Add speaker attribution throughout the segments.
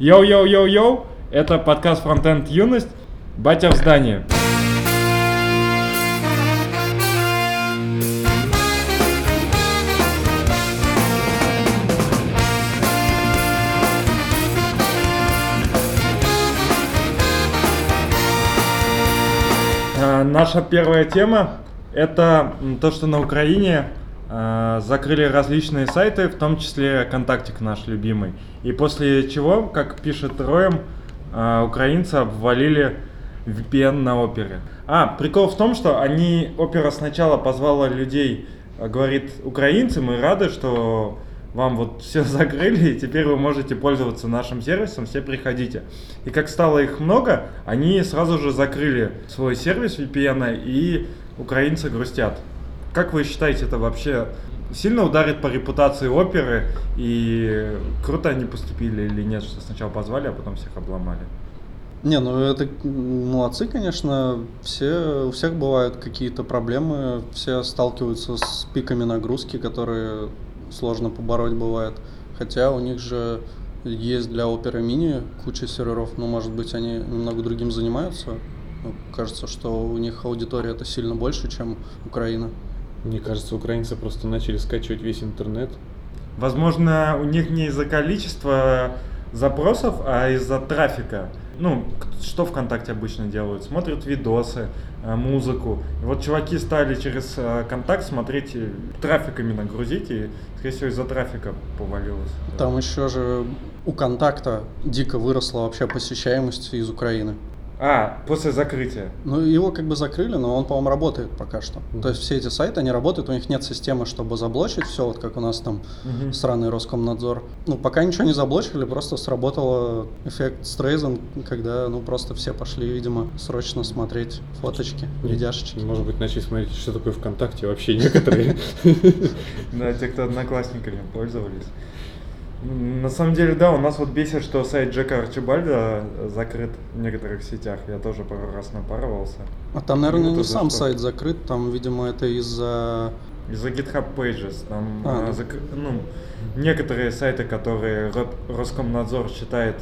Speaker 1: Йоу-йоу-йоу-йоу, это подкаст Фронтенд Юность, батя в здании. А, Наша первая тема – это то, что на Украине закрыли различные сайты, в том числе Контактик наш любимый. И после чего, как пишет Роем, а, украинцы обвалили VPN на опере. А, прикол в том, что они, опера сначала позвала людей, а, говорит, украинцы, мы рады, что вам вот все закрыли, и теперь вы можете пользоваться нашим сервисом, все приходите. И как стало их много, они сразу же закрыли свой сервис VPN, и украинцы грустят. Как вы считаете, это вообще сильно ударит по репутации оперы, и круто они поступили или нет, что сначала позвали, а потом всех обломали?
Speaker 2: Не, ну это молодцы, конечно. Все, у всех бывают какие-то проблемы, все сталкиваются с пиками нагрузки, которые сложно побороть бывает. Хотя у них же есть для оперы мини куча серверов, но может быть они немного другим занимаются. Ну, кажется, что у них аудитория это сильно больше, чем Украина.
Speaker 3: Мне кажется, украинцы просто начали скачивать весь интернет.
Speaker 1: Возможно, у них не из-за количества запросов, а из-за трафика. Ну, что ВКонтакте обычно делают? Смотрят видосы, э, музыку. И вот чуваки стали через э, контакт смотреть, трафик именно грузить, и, скорее всего, из-за трафика повалилось.
Speaker 2: Там еще же у контакта дико выросла вообще посещаемость из Украины.
Speaker 1: А, после закрытия.
Speaker 2: Ну, его как бы закрыли, но он, по-моему, работает пока что. То есть все эти сайты, они работают, у них нет системы, чтобы заблочить все, вот как у нас там
Speaker 1: Мгм.
Speaker 2: сраный Роскомнадзор. Ну, пока ничего не заблочили, просто сработал эффект Стрейзен, когда, ну, просто все пошли, видимо, срочно смотреть фоточки, видяшечки.
Speaker 3: Может быть, начали смотреть, что такое ВКонтакте вообще некоторые.
Speaker 1: Да, те, кто одноклассниками пользовались. На самом деле, да, у нас вот бесит, что сайт Джека Арчибальда закрыт в некоторых сетях. Я тоже пару раз напарывался.
Speaker 2: А там, наверное, не сам
Speaker 1: что?
Speaker 2: сайт закрыт, там, видимо, это из-за...
Speaker 1: Из-за GitHub Pages. Там
Speaker 2: А,
Speaker 1: а,
Speaker 2: ну.
Speaker 1: зак- ну, некоторые сайты, которые Ро- Роскомнадзор считает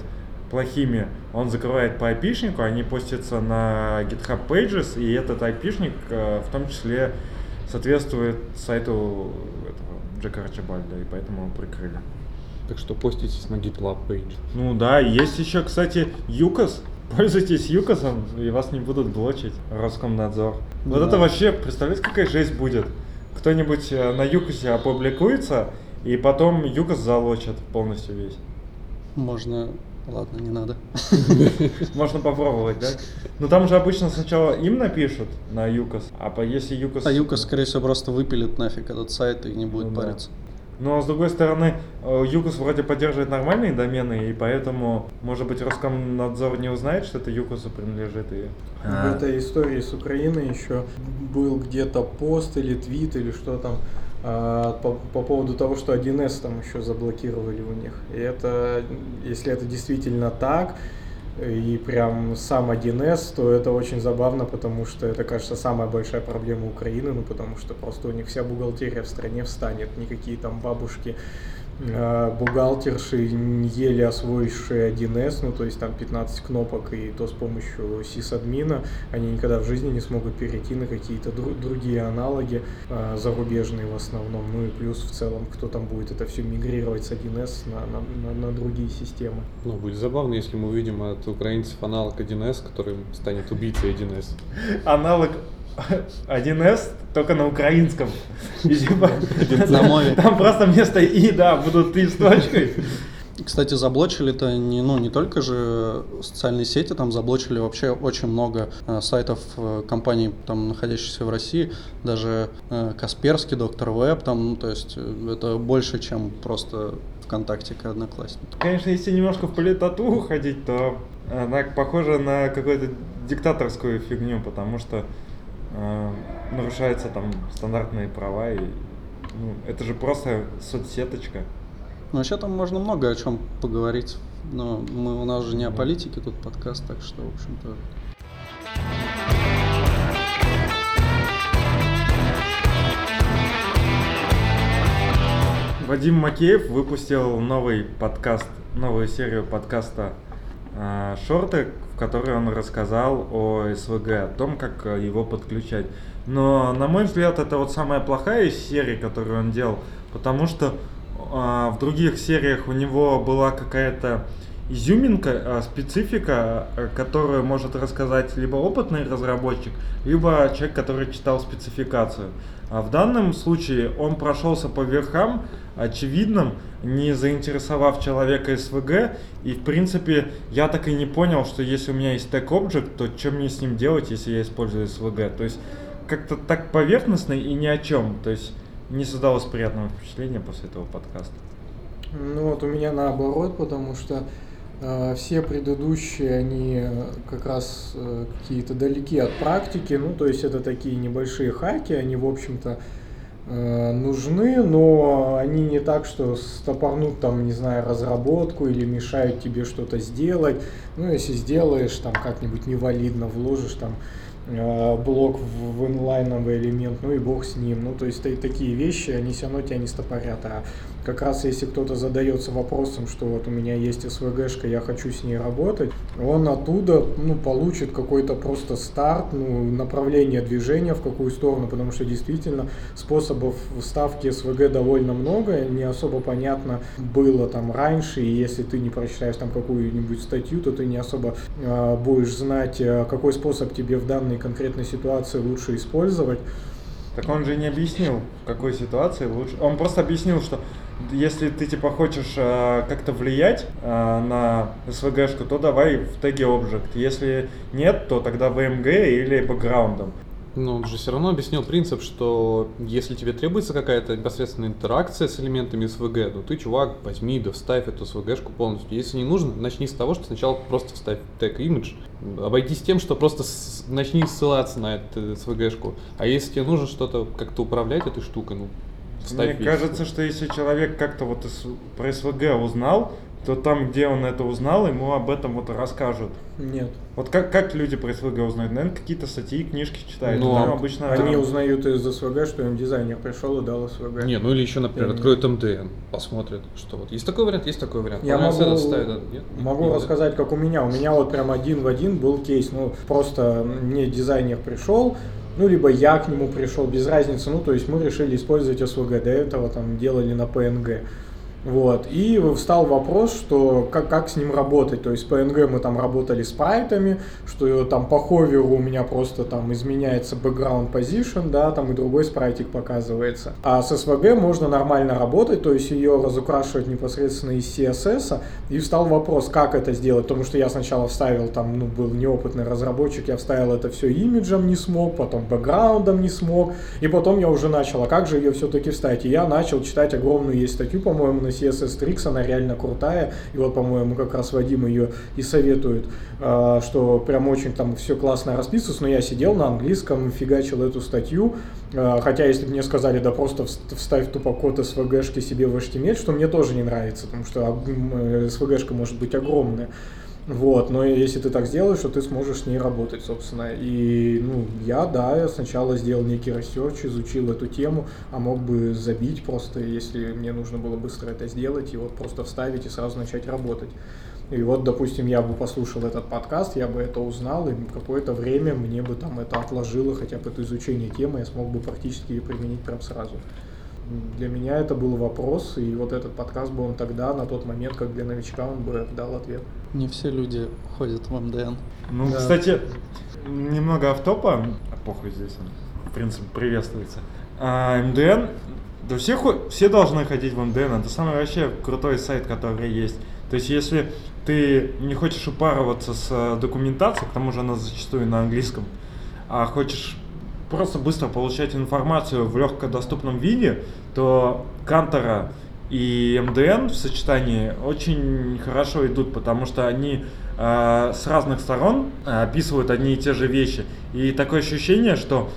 Speaker 1: плохими, он закрывает по IP-шнику, они постятся на GitHub Pages, и этот IP-шник э, в том числе соответствует сайту этого Джека Арчибальда, и поэтому его прикрыли.
Speaker 3: Так что поститесь на GitLab page.
Speaker 1: Ну да, есть еще, кстати, ЮКОС. Пользуйтесь ЮКОСом, и вас не будут блочить Роскомнадзор. Вот
Speaker 2: Да.
Speaker 1: это вообще, представляете, какая жесть будет? Кто-нибудь э, на ЮКОСе опубликуется, и потом ЮКОС залочат полностью весь.
Speaker 2: Можно... Ладно, не надо.
Speaker 1: Можно попробовать, да? Но там же обычно сначала им напишут на ЮКОС, а по если ЮКОС...
Speaker 2: А Юка, скорее всего, просто выпилит нафиг этот сайт и не будет
Speaker 1: Ну да. Но с другой стороны, э, ЮКОС вроде поддерживает нормальные домены, и поэтому, может быть, Роскомнадзор не узнает, что это ЮКОСу принадлежит. И...
Speaker 4: В этой истории с Украиной еще был где-то пост или твит или что там а, по, по поводу того, что 1С там еще заблокировали у них. И это, если это действительно так, и прям сам 1С, то это очень забавно, потому что это, кажется, самая большая проблема Украины, ну потому что просто у них вся бухгалтерия в стране встанет, никакие там бабушки, бухгалтерши, еле освоившие 1С, ну то есть там 15 кнопок, и то с помощью сисадмина, они никогда в жизни не смогут перейти на какие-то дру- другие аналоги, э, зарубежные в основном, ну и плюс в целом, кто там будет это все мигрировать с 1С на, на- на- на другие системы.
Speaker 3: Ну, будет забавно, если мы увидим от украинцев аналог 1С, который станет убийцей 1С.
Speaker 1: аналог 1С только на украинском. И типа. Там просто вместо И, да, будут И с точкой.
Speaker 2: Кстати, заблочили-то не, ну, не только же социальные сети, там заблочили вообще очень много э, сайтов э, компаний, там, находящихся в России, даже э, Касперский, Доктор Веб, там, ну, то есть э, это больше, чем просто ВКонтакте к Одноклассникам.
Speaker 1: Конечно, если немножко в политоту уходить, то она похожа на какую-то диктаторскую фигню, потому что э, нарушаются там стандартные права, и ну, это же просто соцсеточка.
Speaker 2: Ну, вообще там можно много о чем поговорить, но мы, у нас же не о политике тут подкаст, так что, в общем-то,
Speaker 1: Вадим Макеев выпустил новый подкаст новую серию подкаста «Шорты», в которой он рассказал о СВГ, о том, как э, его подключать. Но, на мой взгляд, это вот самая плохая из серий, которую он делал, потому что э, в других сериях у него была какая-то изюминка, э, специфика, э, которую может рассказать либо опытный разработчик, либо человек, который читал спецификацию. А в данном случае он прошелся по верхам, очевидным, не заинтересовав человека СВГ, и в принципе я так и не понял, что если у меня есть тег Object, то что мне с ним делать, если я использую СВГ. То есть как-то так поверхностно и ни о чем. То есть не создалось приятного впечатления после этого подкаста.
Speaker 4: Ну вот у меня наоборот, потому что все предыдущие, они как раз э, какие-то далеки от практики, ну то есть это такие небольшие хаки, они в общем-то э, нужны, но они не так, что стопорнут там, не знаю, разработку или мешают тебе что-то сделать. Ну если сделаешь, там как-нибудь невалидно вложишь там Э, блок в инлайновый элемент, ну и бог с ним. Ну, то есть такие вещи, они все равно тебя не стопорят. А как раз если кто-то задается вопросом, что вот у меня есть СВГшка, я хочу с ней работать, он оттуда ну, получит какой-то просто старт, ну, направление движения в какую сторону, потому что действительно способов вставки СВГ довольно много, не особо понятно было там раньше, и если ты не прочитаешь там какую-нибудь статью, то ты не особо э, будешь знать, э, какой способ тебе в данной конкретной ситуации лучше использовать.
Speaker 1: Так он же не объяснил, в какой ситуации лучше. Он просто объяснил, что если ты типа хочешь э, как-то влиять э, на SVG-шку, то давай в теге Object. Если нет, то тогда VMG или бэкграундом.
Speaker 3: Но он же все равно объяснил принцип, что если тебе требуется какая-то непосредственная интеракция с элементами SVG, то ты, чувак, возьми да вставь эту SVG-шку полностью. Если не нужно, начни с того, что сначала просто вставь тег image, обойдись тем, что просто с... начни ссылаться на эту SVG-шку. А если тебе нужно что-то как-то управлять этой штукой, ну,
Speaker 1: Мне кажется, что если человек как-то вот про SVG узнал, то там, где он это узнал, ему об этом вот расскажут.
Speaker 4: Нет.
Speaker 1: Вот как, как люди про СВГ узнают? Наверное, какие-то статьи, книжки читают.
Speaker 4: Ну, там обычно они там... узнают из СВГ, что им дизайнер пришел и дал СВГ.
Speaker 3: Не, ну или еще, например, откроют МДН, посмотрят, что вот есть такой вариант, есть такой вариант.
Speaker 4: Я могу, ставит, нет? могу нет, рассказать, как у меня. У меня вот прям один в один был кейс. Ну, просто мне дизайнер пришел, ну, либо я к нему пришел, без разницы. Ну, то есть мы решили использовать СВГ. До этого там делали на PNG. Вот. И встал вопрос, что как, как с ним работать. То есть PNG мы там работали с спрайтами, что там по ховеру у меня просто там изменяется background position, да, там и другой спрайтик показывается. А с SVG можно нормально работать, то есть ее разукрашивать непосредственно из CSS. И встал вопрос, как это сделать, потому что я сначала вставил, там, ну, был неопытный разработчик, я вставил это все имиджем не смог, потом бэкграундом не смог, и потом я уже начал, а как же ее все-таки вставить? И я начал читать огромную есть статью, по-моему, на CSS Tricks, она реально крутая. И вот, по-моему, как раз Вадим ее и советует, а, что прям очень там все классно расписывается. Но я сидел на английском, фигачил эту статью. А, хотя, если бы мне сказали, да просто вставь тупо код SVG-шки себе в HTML, что мне тоже не нравится, потому что SVG-шка может быть огромная. Вот, но если ты так сделаешь, то ты сможешь с ней работать, собственно. И, ну, я, да, я сначала сделал некий research, изучил эту тему, а мог бы забить просто, если мне нужно было быстро это сделать, и вот просто вставить и сразу начать работать. И вот, допустим, я бы послушал этот подкаст, я бы это узнал, и какое-то время мне бы там это отложило, хотя бы это изучение темы, я смог бы практически ее применить прям сразу для меня это был вопрос, и вот этот подкаст бы он тогда, на тот момент, как для новичка, он бы дал ответ.
Speaker 2: Не все люди ходят в МДН.
Speaker 1: Ну, да. кстати, немного автопа, а похуй здесь он, в принципе, приветствуется. А, МДН, да все, все должны ходить в МДН, это самый вообще крутой сайт, который есть. То есть, если ты не хочешь упарываться с э, документацией, к тому же она зачастую на английском, а хочешь просто быстро получать информацию в легкодоступном виде, то Кантора и МДН в сочетании очень хорошо идут, потому что они э, с разных сторон описывают одни и те же вещи. И такое ощущение, что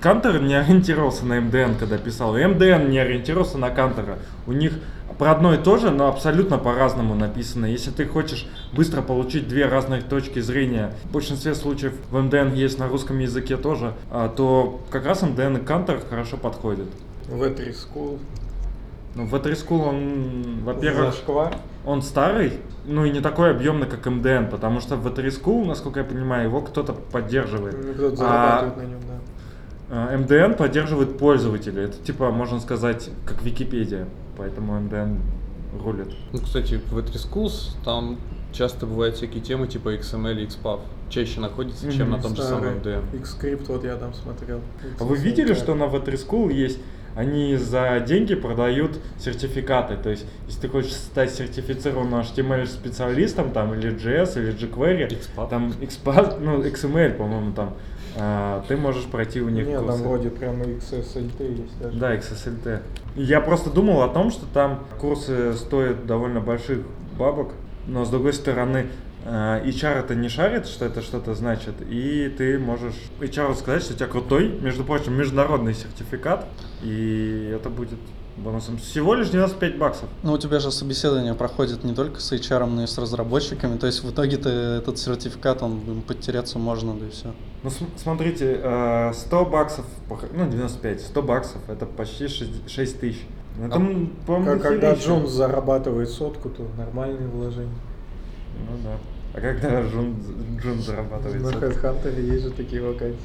Speaker 1: Кантер не ориентировался на МДН, когда писал, и МДН не ориентировался на Кантера. У них про одно и то же, но абсолютно по-разному написано. Если ты хочешь быстро получить две разных точки зрения, в большинстве случаев в МДН есть на русском языке тоже, а, то как раз МДН и Кантер хорошо подходят.
Speaker 4: В 3 School.
Speaker 1: Ну, в 3 School он, во-первых...
Speaker 4: Зашквар.
Speaker 1: он старый, ну и не такой объемный, как MDN, потому что в V3 School, насколько я понимаю, его кто-то поддерживает.
Speaker 4: Ну, Кто-то
Speaker 1: А-
Speaker 4: зарабатывает на нем, да.
Speaker 1: А, MDN поддерживает пользователей. Это типа, можно сказать, как Википедия. Поэтому MDN рулит.
Speaker 3: Ну, кстати, в E3 Schools там часто бывают всякие темы типа XML и XPath. Чаще находится, чем
Speaker 1: Мгм,
Speaker 3: на том же
Speaker 4: Старый
Speaker 3: самом MDM.
Speaker 4: Xscript вот я там смотрел.
Speaker 1: А вы видели, что на V3 School есть они за деньги продают сертификаты. То есть, если ты хочешь стать сертифицированным HTML-специалистом, там, или JS, или jQuery,
Speaker 3: XPath.
Speaker 1: там XPath, ну, XML, по-моему, там, а, ты можешь пройти у них
Speaker 4: Нет, там
Speaker 1: курсы.
Speaker 4: вроде прямо XSLT есть даже.
Speaker 1: Да, XSLT. Я просто думал о том, что там курсы стоят довольно больших бабок, но с другой стороны, HR это не шарит, что это что-то значит, и ты можешь HR сказать, что у тебя крутой, между прочим, международный сертификат, и это будет бонусом. Всего лишь 95 баксов.
Speaker 2: Ну, у тебя же собеседование проходит не только с HR, но и с разработчиками. То есть в итоге ты этот сертификат, он потеряться можно, да и все.
Speaker 1: Ну, см- смотрите, э, 100 баксов, пох- ну, 95, 100 баксов, это почти 6 тысяч. Это,
Speaker 3: А
Speaker 4: Как- когда. Джон зарабатывает сотку, то нормальные вложения.
Speaker 1: Ну да. А когда Джун, Джун зарабатывает?
Speaker 4: На? HeadHunter есть же такие вакансии.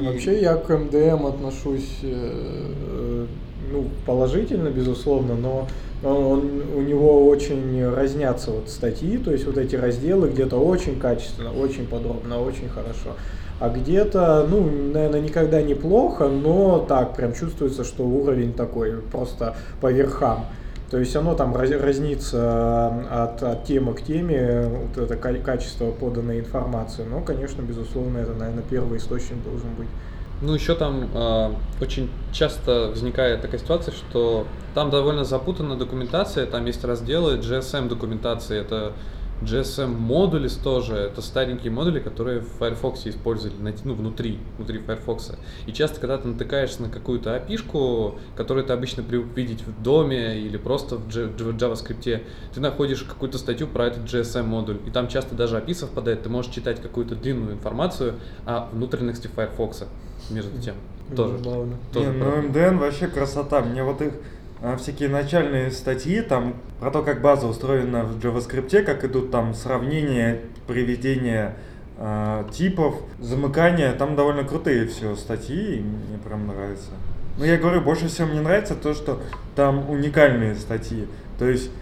Speaker 1: И-
Speaker 4: Вообще я к МДМ отношусь э, ну, положительно, безусловно, но он, у него очень разнятся вот статьи, то есть вот эти разделы где-то очень качественно, очень подробно, очень хорошо. А где-то, ну, наверное, никогда не плохо, но так, прям чувствуется, что уровень такой, просто по верхам. То есть оно там раз- разнится от, от темы к теме, вот это ка- качество поданной информации. Но, конечно, безусловно, это, наверное, первый источник должен быть.
Speaker 3: Ну, еще там э, очень часто возникает такая ситуация, что там довольно запутанная документация, там есть разделы GSM документации, это GSM модули тоже, это старенькие модули, которые в Firefox использовали ну, внутри, внутри Firefox. И часто, когда ты натыкаешься на какую-то API, которую ты обычно привык видеть в доме или просто в JavaScript, ты находишь какую-то статью про этот GSM модуль, и там часто даже API совпадает, ты можешь читать какую-то длинную информацию о внутренности Firefox между тем. Тоже.
Speaker 4: Забавно.
Speaker 3: тоже
Speaker 1: Не, ну. МДН вообще красота. Мне вот их всякие начальные статьи там про то, как база устроена в JavaScript, как идут там сравнения, приведения а, типов, замыкания, там довольно крутые все статьи, и мне прям нравится. Но я говорю, больше всего мне нравится то, что там уникальные статьи. То есть э,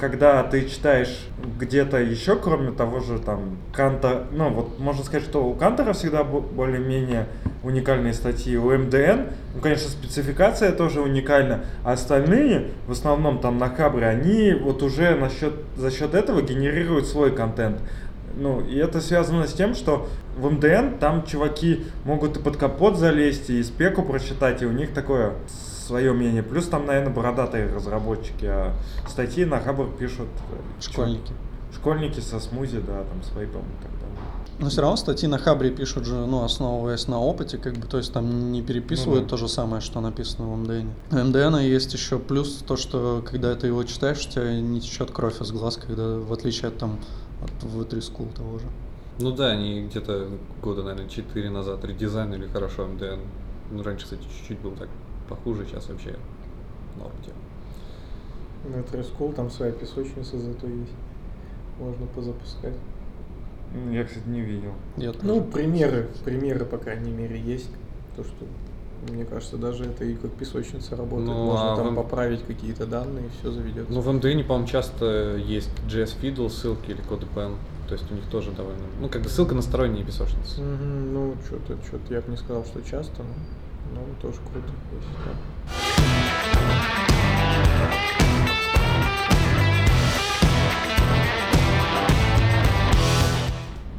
Speaker 1: когда ты читаешь где-то еще, кроме того же там Канта, ну вот можно сказать, что у Кантера всегда бо- более-менее уникальные статьи, у МДН, ну конечно спецификация тоже уникальна, а остальные, в основном там на Хабре, они вот уже насчет, за счет этого генерируют свой контент. Ну, и это связано с тем, что в МДН там чуваки могут и под капот залезть, и спеку прочитать, и у них такое свое мнение. Плюс там, наверное, бородатые разработчики, а статьи на Хабр пишут э,
Speaker 2: Школьники.
Speaker 1: Школьники со смузи, да, там с вейпом и так далее.
Speaker 2: Но все равно статьи на Хабре пишут же, ну, основываясь на опыте, как бы, то есть там не переписывают
Speaker 1: Ну да.
Speaker 2: то же самое, что написано в МДН. У МДН есть еще плюс то, что когда ты его читаишь, у тебя не течет кровь из глаз, когда в отличие от там от V3 School того же.
Speaker 3: Ну да, они где-то года, наверное, 4 назад редизайнили хорошо МДН. Ну, раньше, кстати, чуть-чуть был так похуже, сейчас вообще норм тема.
Speaker 4: На Трескул там своя песочница зато есть. Можно позапускать.
Speaker 1: М, Я, кстати, не видел.
Speaker 2: Я
Speaker 4: Ну,
Speaker 2: тоже.
Speaker 4: примеры, примеры, по крайней мере, есть. То, что, мне кажется, даже это и как песочница работает.
Speaker 3: Ну,
Speaker 4: Можно
Speaker 3: а
Speaker 4: там
Speaker 3: вам-
Speaker 4: поправить какие-то данные, и все заведется.
Speaker 3: Ну, в МДН, по-моему, часто есть JS Fiddle ссылки или CodePen. То есть у них тоже довольно... Ну, как бы ссылка на сторонние песочницы.
Speaker 4: Мгм, ну, что-то, что-то я бы не сказал, что часто, но, но тоже круто. если так.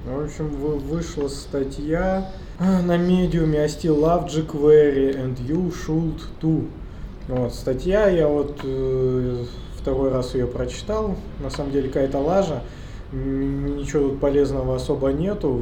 Speaker 4: В общем, вы- вышла статья а, на медиуме I still love jQuery and you should too. Вот, статья, я вот э, второй раз ее прочитал, на самом деле какая-то лажа, ничего тут полезного особо нету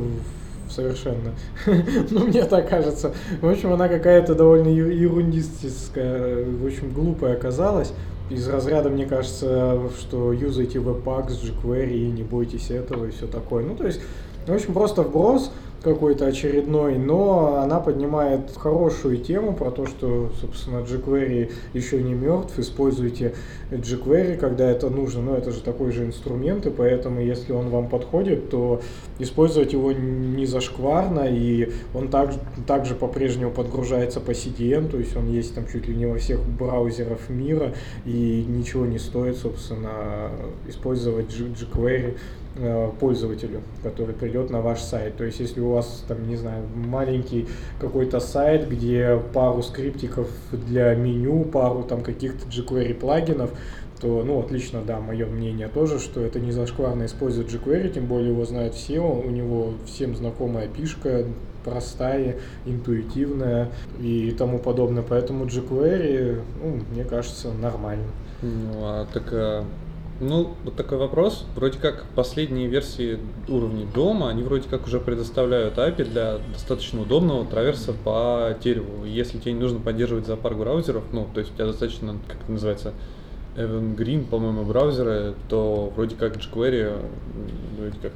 Speaker 4: совершенно, ну мне так кажется. В общем, она какая-то довольно ерундистическая, в общем, глупая оказалась. Из разряда, мне кажется, что юзайте Webpack с jQuery, и не бойтесь этого и все такое. Ну, то есть, в общем, просто вброс, какой-то очередной, но она поднимает хорошую тему про то, что, собственно, jQuery еще не мертв, используйте jQuery, когда это нужно, но это же такой же инструмент, и поэтому, если он вам подходит, то использовать его не зашкварно, и он так, также по-прежнему подгружается по CDN, то есть он есть там чуть ли не во всех браузерах мира, и ничего не стоит, собственно, использовать jQuery пользователю, который придет на ваш сайт. То есть, если у вас, там, не знаю, маленький какой-то сайт, где пару скриптиков для меню, пару там каких-то jQuery плагинов, то, ну, отлично, да, мое мнение тоже, что это не зашкварно использовать jQuery, тем более его знают все, у него всем знакомая пишка, простая, интуитивная и тому подобное. Поэтому jQuery, ну, мне кажется, нормально.
Speaker 3: Ну, а так а ну, вот такой вопрос. Вроде как последние версии уровней дома, они вроде как уже предоставляют API для достаточно удобного траверса по дереву. Если тебе не нужно поддерживать зоопарк браузеров, ну, то есть у тебя достаточно, как это называется, Evergreen, по-моему, браузеры, то вроде как jQuery, вроде как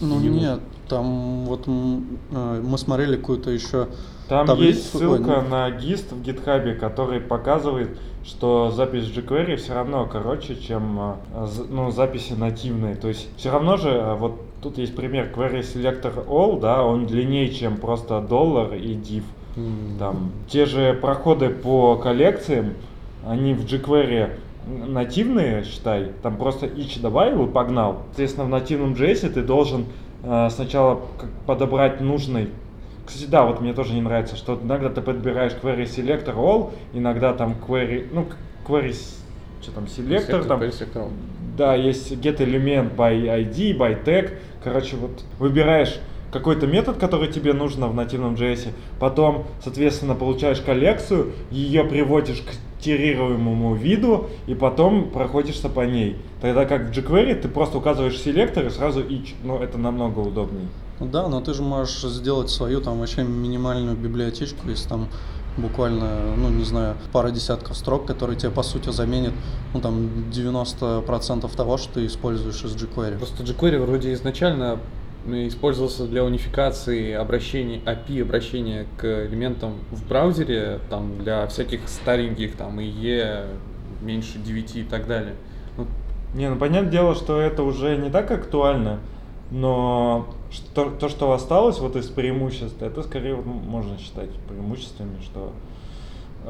Speaker 2: ну не нет, нужно. там вот э, мы смотрели какую-то еще
Speaker 1: там таблицу. есть ссылка Ой, на гист в гитхабе, который показывает, что запись jQuery все равно короче, чем э, ну, записи нативные. То есть все равно же, э, вот тут есть пример Query Selector All, да, он длиннее, чем просто доллар и div. Mm. Там те же проходы по коллекциям, они в jQuery нативные, считай, там просто each добавил и погнал. Соответственно, в нативном JS ты должен э, сначала подобрать нужный кстати, да, вот мне тоже не нравится, что иногда ты подбираешь query selector all, иногда там query, ну, query, что там, selector, там, selector. да, есть get element by ID, by tag, короче, вот выбираешь какой-то метод, который тебе нужно в нативном JS, потом, соответственно, получаешь коллекцию, ее приводишь к террируемому виду, и потом проходишься по ней. Тогда как в jQuery ты просто указываешь селектор и сразу each, но это намного удобнее.
Speaker 2: Да, но ты же можешь сделать свою там вообще минимальную библиотечку, если там буквально, ну не знаю, пара десятков строк, которые тебе по сути заменят, ну там 90% того, что ты используешь из jQuery.
Speaker 3: Просто jQuery вроде изначально использовался для унификации обращений, API обращения к элементам в браузере, там для всяких стареньких, там IE меньше 9 и так далее.
Speaker 1: Ну, не, ну понятное дело, что это уже не так актуально, но что, то, что осталось вот из преимуществ, это скорее можно считать преимуществами, что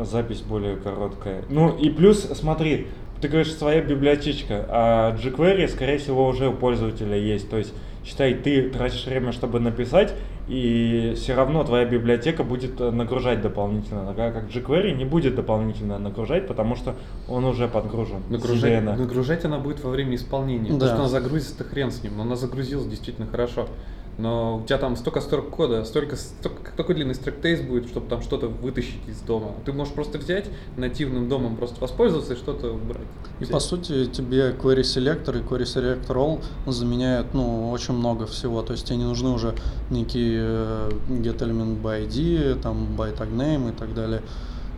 Speaker 1: запись более короткая. Ну и плюс, смотри, ты говоришь, своя библиотечка, а jQuery, скорее всего, уже у пользователя есть. То есть считай, ты тратишь время, чтобы написать, и все равно твоя библиотека будет э, нагружать дополнительно. Такая как jQuery не будет дополнительно нагружать, потому что он уже подгружен.
Speaker 3: Нагружать, нагружать она будет во время исполнения. Да. Потому что она загрузится, хрен с ним, но она загрузилась действительно хорошо но у тебя там столько строк кода, столько, столько такой длинный строк-тейст будет, чтобы там что-то вытащить из дома. Ты можешь просто взять нативным домом, просто воспользоваться и что-то убрать.
Speaker 2: И по сути тебе query selector и query selector all заменяют ну, очень много всего. То есть тебе не нужны уже некие э, get element by ID, там by tag name и так далее.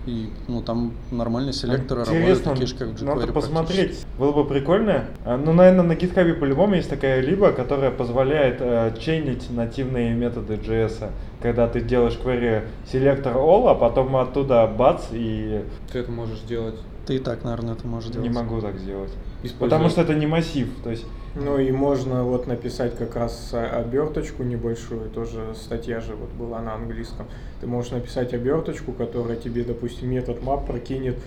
Speaker 2: И ну, там нормальные селекторы Интересно, работают, такие же, как в
Speaker 1: jQuery Надо посмотреть. Было бы прикольно. А, ну, наверное, на GitHub по-любому есть такая либо, которая позволяет э, чейнить нативные методы JS. Когда ты делаешь query selector all, а потом оттуда бац и...
Speaker 3: Ты это можешь сделать.
Speaker 2: Ты и так, наверное, это можешь делать.
Speaker 1: Не могу так сделать. Используя... Потому что это не массив. То есть
Speaker 4: ну и можно вот написать как раз оберточку небольшую, тоже статья же вот была на английском. Ты можешь написать оберточку, которая тебе, допустим, метод map прокинет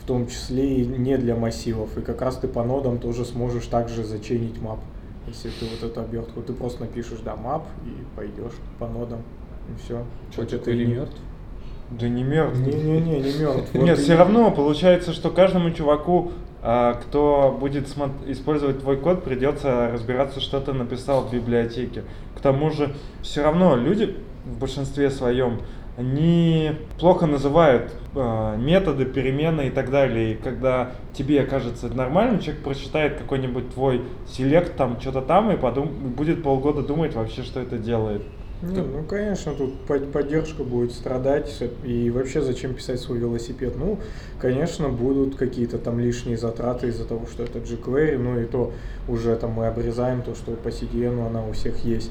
Speaker 4: в том числе и не для массивов. И как раз ты по нодам тоже сможешь также заченить map. Если ты вот эту обертку, ты просто напишешь, да, map и пойдешь по нодам. И все.
Speaker 3: Что, это или мертв?
Speaker 1: Да не мертв.
Speaker 4: Не-не-не, не мертв.
Speaker 1: Нет, все равно получается, что каждому чуваку а кто будет использовать твой код, придется разбираться, что ты написал в библиотеке. К тому же, все равно люди в большинстве своем они плохо называют э, методы, перемены и так далее. И когда тебе кажется нормальным, человек прочитает какой-нибудь твой селект там, что-то там, и подум- будет полгода думать вообще, что это делает.
Speaker 4: Не, ну, конечно, тут поддержка будет страдать. И вообще, зачем писать свой велосипед? Ну, конечно, будут какие-то там лишние затраты из-за того, что это jQuery, ну и то уже там мы обрезаем то, что по CDN она у всех есть.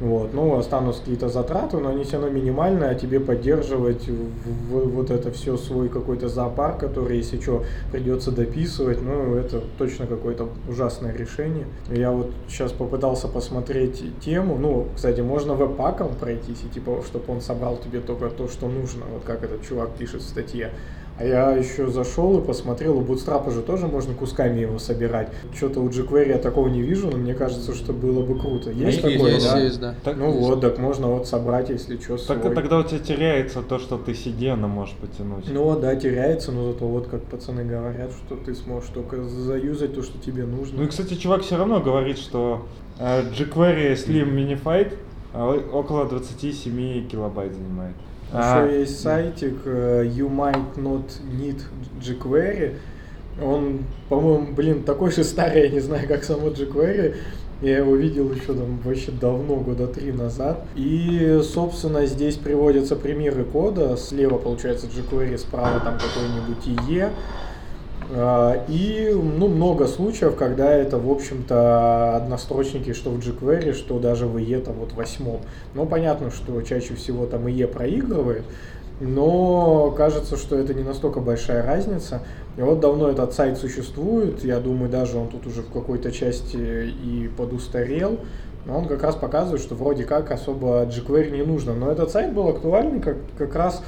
Speaker 4: Вот, ну, останутся какие-то затраты, но они все равно минимальные, а тебе поддерживать в, в, вот это все свой какой-то зоопарк, который, если что, придется дописывать, ну, это точно какое-то ужасное решение. Я вот сейчас попытался посмотреть тему, ну, кстати, можно веб-паком пройтись, и типа, чтобы он собрал тебе только то, что нужно, вот как этот чувак пишет в статье. А я еще зашел и посмотрел, у Bootstrap же тоже можно кусками его собирать. Что-то у jQuery я такого не вижу, но мне кажется, что было бы круто. Есть,
Speaker 2: есть
Speaker 4: такое,
Speaker 2: есть,
Speaker 4: да?
Speaker 2: есть, да.
Speaker 1: Так,
Speaker 4: ну вот, так можно вот собрать, если что,
Speaker 1: так,
Speaker 4: свой.
Speaker 1: тогда у тебя теряется то, что ты CDN можешь потянуть.
Speaker 4: Ну да, теряется, но зато вот как пацаны говорят, что ты сможешь только заюзать то, что тебе нужно.
Speaker 1: Ну и, кстати, чувак все равно говорит, что э, jQuery Slim Minified э, около 27 килобайт занимает.
Speaker 4: Еще
Speaker 1: А,
Speaker 4: есть сайтик э, You Might Not Need jQuery. Он, по-моему, блин, такой же старый, я не знаю, как само jQuery. Я его видел еще там вообще давно, года три назад. И, собственно, здесь приводятся примеры кода. Слева, получается, jQuery, справа там какой-нибудь IE. А, И ну, много случаев, когда это, в общем-то, однострочники, что в jQuery, что даже в IE там вот восьмом. Но понятно, что чаще всего там IE проигрывает, но кажется, что это не настолько большая разница. И вот давно этот сайт существует, я думаю, даже он тут уже в какой-то части и подустарел, но он как раз показывает, что вроде как особо jQuery не нужно. Но этот сайт был актуальный как, как раз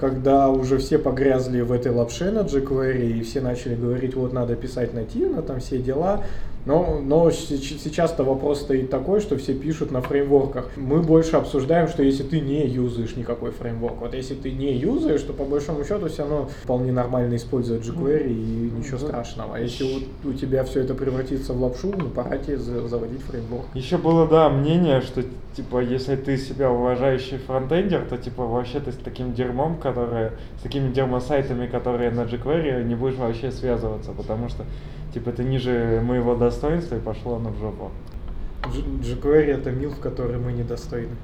Speaker 4: когда уже все погрязли в этой лапше на jQuery, и все начали говорить, вот надо писать нативно, там все дела. Но, но сейчас-то вопрос стоит такой, что все пишут на фреймворках. Мы больше обсуждаем, что если ты не юзаешь никакой фреймворк, вот если ты не юзаешь, то по большому счету все равно вполне нормально использовать jQuery и ничего страшного. А если вот у тебя все это превратится в лапшу, ну пора тебе заводить фреймворк.
Speaker 1: Еще было, да, мнение, что, типа, если ты себя уважающий фронтендер, то, типа, вообще ты с таким дерьмом, которые, с такими дерьмосайтами, которые на jQuery, не будешь вообще связываться, потому что, типа, это ниже моего достоинства, и пошло оно в жопу.
Speaker 4: jQuery это мил, в который мы недостойны.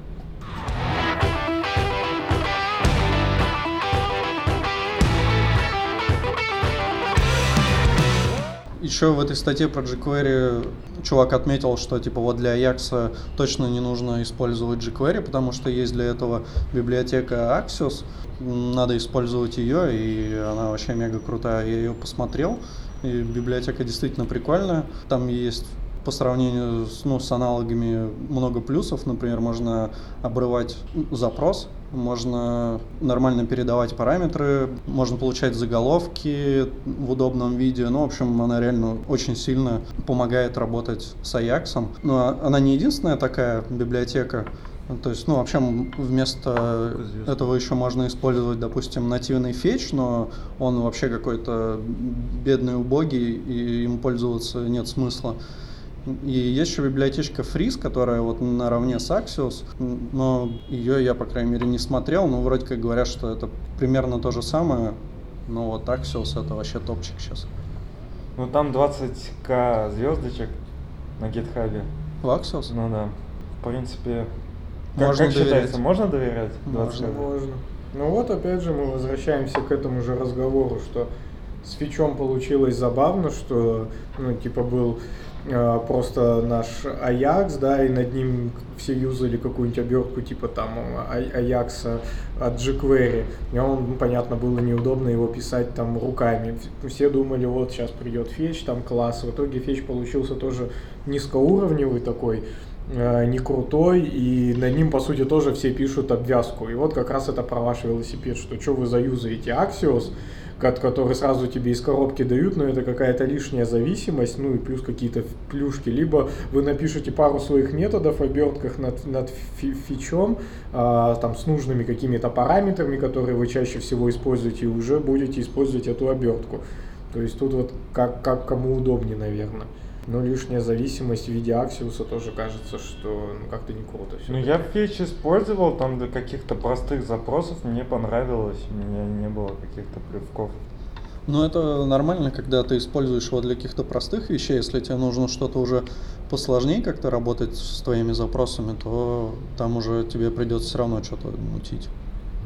Speaker 2: Еще в этой статье про jQuery чувак отметил, что типа вот для Ajax точно не нужно использовать jQuery, потому что есть для этого библиотека Axios, надо использовать ее, и она вообще мега крутая. Я ее посмотрел, и библиотека действительно прикольная. Там есть по сравнению с, ну, с аналогами много плюсов. Например, можно обрывать запрос, можно нормально передавать параметры, можно получать заголовки в удобном виде. Ну, в общем, она реально очень сильно помогает работать с Ajax. Но она не единственная такая библиотека. То есть, ну, вообще, вместо этого еще можно использовать, допустим, нативный фетч, но он вообще какой-то бедный, убогий, и им пользоваться нет смысла. И есть еще библиотечка Freeze, которая вот наравне с Axios, но ее я, по крайней мере, не смотрел, но вроде как говорят, что это примерно то же самое, но вот Axios это вообще топчик сейчас.
Speaker 1: Ну там 20к звездочек на гитхабе.
Speaker 2: В Axios?
Speaker 1: Ну да. В принципе, как,
Speaker 2: Можно
Speaker 1: как
Speaker 2: доверять.
Speaker 1: считается, можно доверять?
Speaker 2: Можно.
Speaker 1: 20К?
Speaker 4: Можно. Ну вот опять же мы возвращаемся к этому же разговору, что с фичом получилось забавно, что ну типа был э, просто наш Аякс, да, и над ним все юзали какую-нибудь обертку типа там А- Аякса от jQuery, и он, ну, понятно, было неудобно его писать там руками. Все думали, вот сейчас придет фетч, там класс. В итоге фетч получился тоже низкоуровневый такой, не крутой, и над ним, по сути, тоже все пишут обвязку. И вот как раз это про ваш велосипед, что что вы заюзаете Axios, ко- который сразу тебе из коробки дают, но это какая-то лишняя зависимость, ну и плюс какие-то плюшки. Либо вы напишите пару своих методов обертках над, над фи- фичом, а, там с нужными какими-то параметрами, которые вы чаще всего используете, и уже будете использовать эту обертку. То есть тут вот как, как кому удобнее, наверное. Но лишняя зависимость в виде Аксиуса тоже кажется, что ну, как-то не круто все.
Speaker 1: Ну я фетч использовал там для каких-то простых запросов, мне понравилось, у меня не было каких-то плевков.
Speaker 2: Ну, это нормально, когда ты используешь его для каких-то простых вещей. Если тебе нужно что-то уже посложнее как-то работать с твоими запросами, то там уже тебе придется все равно что-то мутить.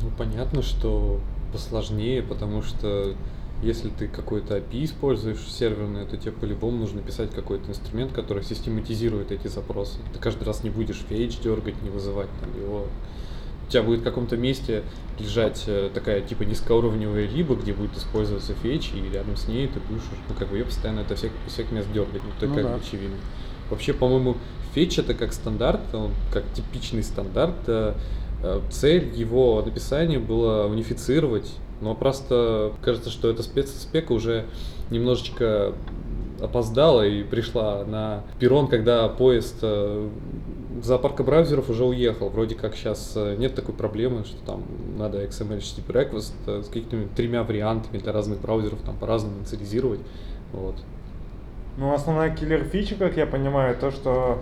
Speaker 3: Ну, понятно, что посложнее, потому что Если ты какой-то API используешь серверный, то тебе по-любому нужно писать какой-то инструмент, который систематизирует эти запросы. Ты каждый раз не будешь fetch дергать, не вызывать там его. У тебя будет в каком-то месте лежать э, такая типа низкоуровневая либо, где будет использоваться фетч, и рядом с ней ты будешь, ну, как бы ее постоянно это всех, всех мест дергать. Ну, это
Speaker 2: Ну
Speaker 3: как
Speaker 2: да.
Speaker 3: бы очевидно. Вообще, по-моему, фетч это как стандарт, он как типичный стандарт. э, э, Цель его написания была унифицировать, но просто кажется, что эта спецспека уже немножечко опоздала и пришла на перрон, когда поезд э, зоопарка браузеров уже уехал. Вроде как сейчас нет такой проблемы, что там надо XML HTTP request э, с какими-то тремя вариантами для разных браузеров там по-разному инициализировать. Вот.
Speaker 1: Ну, основная киллер фича, как я понимаю, то, что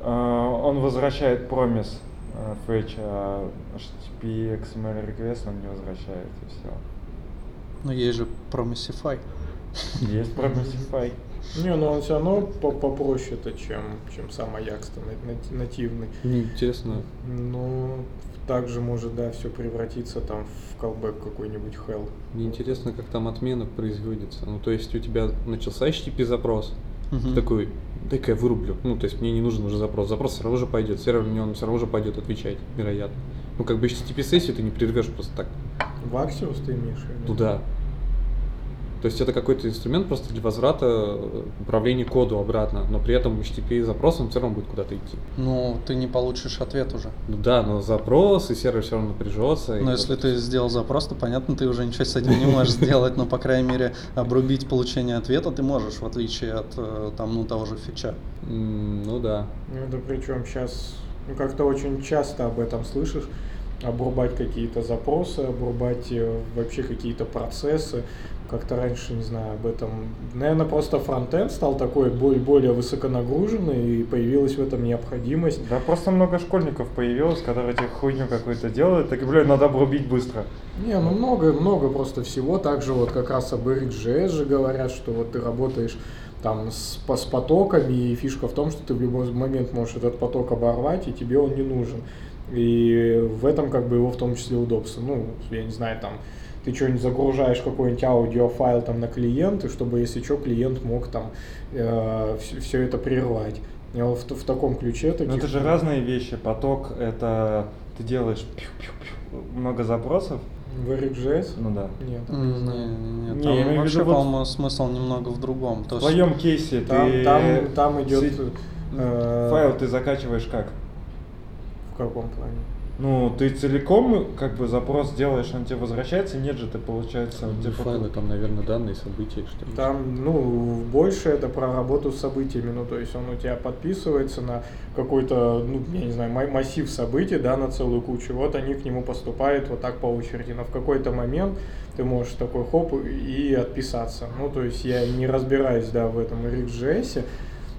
Speaker 1: э, он возвращает промис э, fetch, а HTTP XML request он не возвращает, и все.
Speaker 2: Но есть же Promesify.
Speaker 1: Есть Promesify.
Speaker 4: Не, но он все равно по- попроще-то, чем, чем сам Аякс нативный.
Speaker 3: Мне интересно,
Speaker 4: Ну, также может, да, все превратиться там в колбэк какой-нибудь hell.
Speaker 3: мне интересно, как там отмена производится. Ну, то есть у тебя начался HTTP запрос, такой, дай-ка я вырублю. Ну, то есть мне не нужен уже запрос. Запрос все равно же пойдет, сервер мне он все равно же пойдет отвечать, вероятно. Ну, как бы HTTP-сессию ты не прервешь просто так.
Speaker 4: В Axios ты имеешь?
Speaker 3: Ну да. То есть это какой-то инструмент просто для возврата э, управления коду обратно, но при этом HTTP запрос он все равно будет куда-то идти.
Speaker 2: Ну, ты не получишь ответ уже.
Speaker 3: Ну да, но запрос, и сервер все равно напряжется.
Speaker 2: Но
Speaker 3: вот
Speaker 2: если
Speaker 3: это
Speaker 2: ты сделал запрос, то понятно, ты уже ничего с этим не можешь сделать, но, по крайней мере, обрубить получение ответа ты можешь, в отличие от э, там, ну, того же фича.
Speaker 3: Ну да.
Speaker 4: Ну да причем сейчас, ну как-то очень часто об этом слышишь, обрубать какие-то запросы, обрубать э, вообще какие-то процессы. Как-то раньше, не знаю, об этом... Наверное, просто фронтенд стал такой более, более высоконагруженный, и появилась в этом необходимость.
Speaker 1: Да просто много школьников появилось, которые тебе хуйню какую-то делают, так, блин, надо обрубить быстро.
Speaker 4: Не, ну много, много просто всего. Также вот как раз об RxJS же говорят, что вот ты работаешь там с, по- с потоками, и фишка в том, что ты в любой момент можешь этот поток оборвать, и тебе он не нужен. И в этом как бы его в том числе удобство. Ну, я не знаю, там ты что-нибудь загружаешь какой-нибудь аудиофайл там на клиент, и чтобы, если что, клиент мог там все, это прервать. И вот в, в таком ключе таких...
Speaker 1: Но это же разные вещи. Поток это ты делаешь много запросов.
Speaker 4: В RxJS?
Speaker 1: Ну да.
Speaker 4: Нет,
Speaker 2: Не,
Speaker 4: не знаю.
Speaker 2: не, не,
Speaker 1: Не,
Speaker 2: там
Speaker 1: в
Speaker 2: вообще,
Speaker 1: виду вот-
Speaker 2: по-моему, смысл немного в другом. То
Speaker 1: В
Speaker 2: есть-
Speaker 1: твоем кейсе
Speaker 4: Там,
Speaker 1: ты
Speaker 4: там, там идет...
Speaker 1: си-
Speaker 4: э,
Speaker 1: файл ты закачиваешь как?
Speaker 4: В каком плане?
Speaker 1: Ну, ты целиком как бы запрос делаешь, он тебе возвращается, нет же, ты получается, он тебе
Speaker 3: файлы там, наверное, данные, события, что ли.
Speaker 4: Там, ну, больше это про работу с событиями, ну, то есть он у тебя подписывается на какой-то, ну, я не знаю, ма- массив событий, да, на целую кучу, вот они к нему поступают вот так по очереди, но в какой-то момент ты можешь такой хоп и отписаться. Ну, то есть я не разбираюсь, да, в этом RxJS,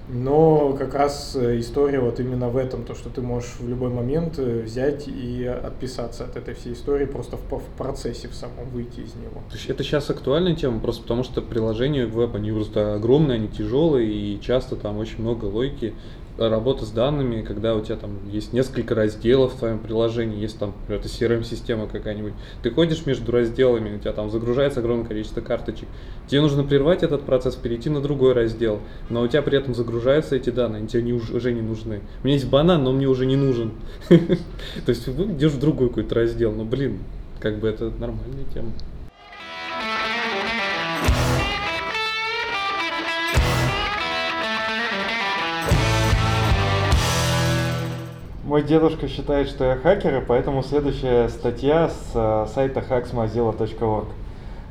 Speaker 4: но как раз э, история вот именно в этом, то, что ты можешь в любой момент э, взять и отписаться от этой всей истории, просто в, в процессе в самом выйти из него.
Speaker 3: Это сейчас актуальная тема, просто потому что приложения веб, они просто огромные, они тяжелые, и часто там очень много логики. Работа с данными, когда у тебя там есть несколько разделов в твоем приложении, есть там, например, CRM-система какая-нибудь. Ты ходишь между разделами, у тебя там загружается огромное количество карточек. Тебе нужно прервать этот процесс, перейти на другой раздел, но у тебя при этом загружаются эти данные, они тебе не, уж- уже не нужны. У меня есть банан, но мне уже не нужен. То есть идешь в другой какой-то раздел, но блин, как бы это нормальная тема.
Speaker 1: Мой дедушка считает, что я хакер, и поэтому следующая статья с э, сайта hacksmozilla.org.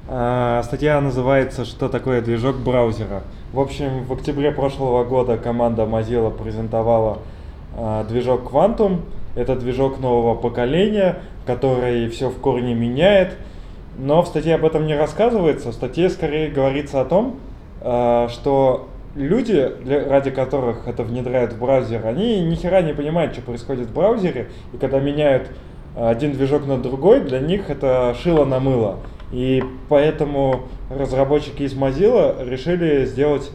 Speaker 1: Э, Статья называется «Что такое движок браузера?». В общем, в октябре прошлого года команда Mozilla презентовала э, движок Quantum. Это движок нового поколения, который все в корне меняет. Но в статье об этом не рассказывается. В статье скорее говорится о том, что люди, для- ради которых это внедряют в браузер, они ни хера не понимают, что происходит в браузере, и когда меняют э, один движок на другой, для них это шило на мыло. И поэтому разработчики из Mozilla решили сделать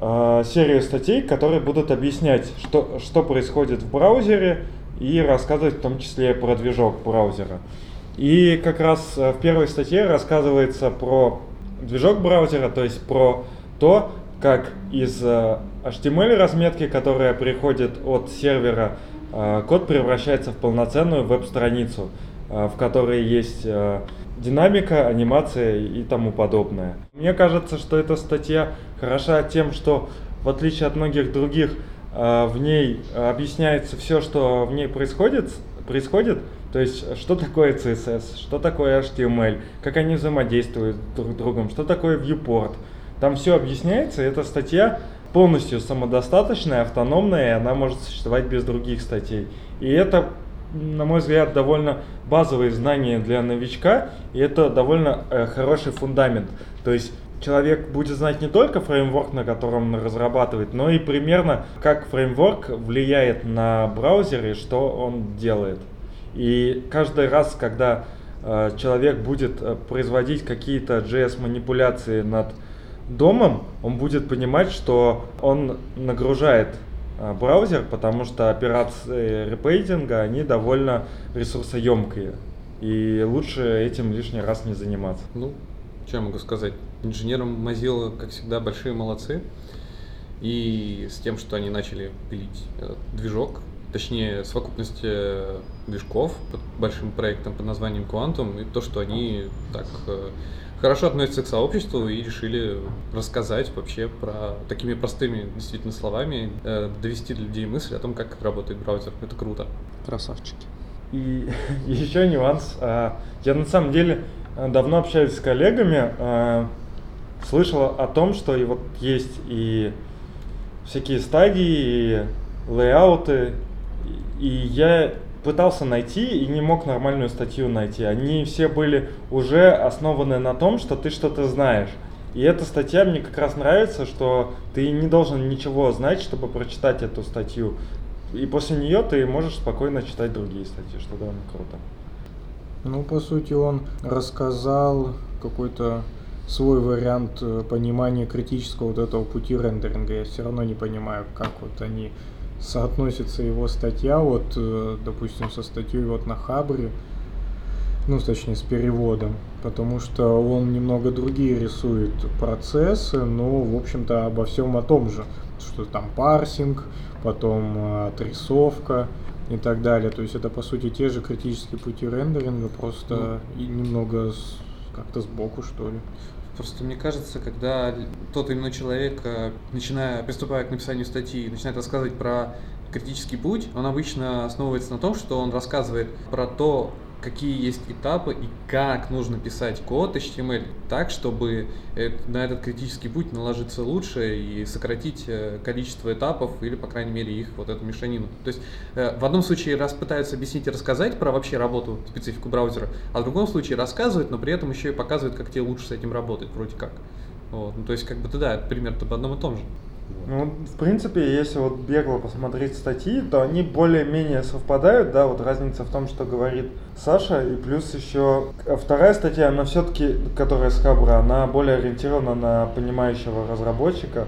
Speaker 1: э, серию статей, которые будут объяснять, что, что происходит в браузере и рассказывать в том числе про движок браузера. И как раз э, в первой статье рассказывается про движок браузера, то есть про то, как из э, HTML разметки, которая приходит от сервера, э, код превращается в полноценную веб-страницу, в которой есть динамика, анимация и тому подобное. Мне кажется, что эта статья хороша тем, что в отличие от многих других, в ней объясняется все, что в ней происходит, происходит то есть, что такое CSS, что такое HTML, как они взаимодействуют друг с другом, что такое viewport. Там все объясняется, эта статья полностью самодостаточная, автономная, и она может существовать без других статей. И это, на мой взгляд, довольно базовые знания для новичка, и это довольно э, хороший фундамент. То есть человек будет знать не только фреймворк, на котором он разрабатывает, но и примерно как фреймворк влияет на браузер и что он делает. И каждый раз, когда э, человек будет э, производить какие-то JS-манипуляции над домом, он будет понимать, что он нагружает э, браузер, потому что операции репейтинга, они довольно ресурсоемкие. И лучше этим лишний раз не заниматься.
Speaker 3: Ну, что я могу сказать? Инженерам Mozilla, как всегда, большие молодцы. И с тем, что они начали пилить этот движок, точнее, совокупность э, движков под большим проектом под названием Quantum, и то, что они так э, хорошо относятся к сообществу и решили рассказать вообще про такими простыми действительно словами, э, довести для людей мысль о том, как работает браузер. Это круто.
Speaker 2: Красавчики.
Speaker 1: И еще нюанс. А, я на самом деле давно общаюсь с коллегами, а, слышал о том, что и вот есть и всякие стадии, и лейауты, и я пытался найти и не мог нормальную статью найти. Они все были уже основаны на том, что ты что-то знаешь. И эта статья мне как раз нравится, что ты не должен ничего знать, чтобы прочитать эту статью. И после нее ты можешь спокойно читать другие статьи, что довольно круто.
Speaker 4: Ну, по сути, он рассказал какой-то свой вариант э, понимания критического вот этого пути рендеринга. Я все равно не понимаю, как вот они соотносится его статья, вот, э, допустим, со статьей вот на Хабре, ну, точнее, с переводом, потому что он немного другие рисует процессы, но, в общем-то, обо всем о том же, что там парсинг, потом э, отрисовка и так далее. То есть это, по сути, те же критические пути рендеринга, просто ну, и немного как-то сбоку, что ли.
Speaker 3: Просто мне кажется, когда тот именно человек, э, начиная, приступая к написанию статьи, начинает рассказывать про критический путь, он обычно основывается на том, что он рассказывает про то, какие есть этапы и как нужно писать код HTML так, чтобы на этот критический путь наложиться лучше и сократить э, количество этапов или, по крайней мере, их вот эту мешанину. То есть э, в одном случае раз пытаются объяснить и рассказать про вообще работу, специфику браузера, а в другом случае рассказывают, но при этом еще и показывают, как тебе лучше с этим работать, вроде как. Вот. Ну, то есть, как бы ты, да, пример-то об одном и том же.
Speaker 1: Ну, в принципе, если вот бегло посмотреть статьи, то они более-менее совпадают, да, вот разница в том, что говорит Саша, и плюс еще вторая статья, она все-таки, которая с Хабра, она более ориентирована на понимающего разработчика.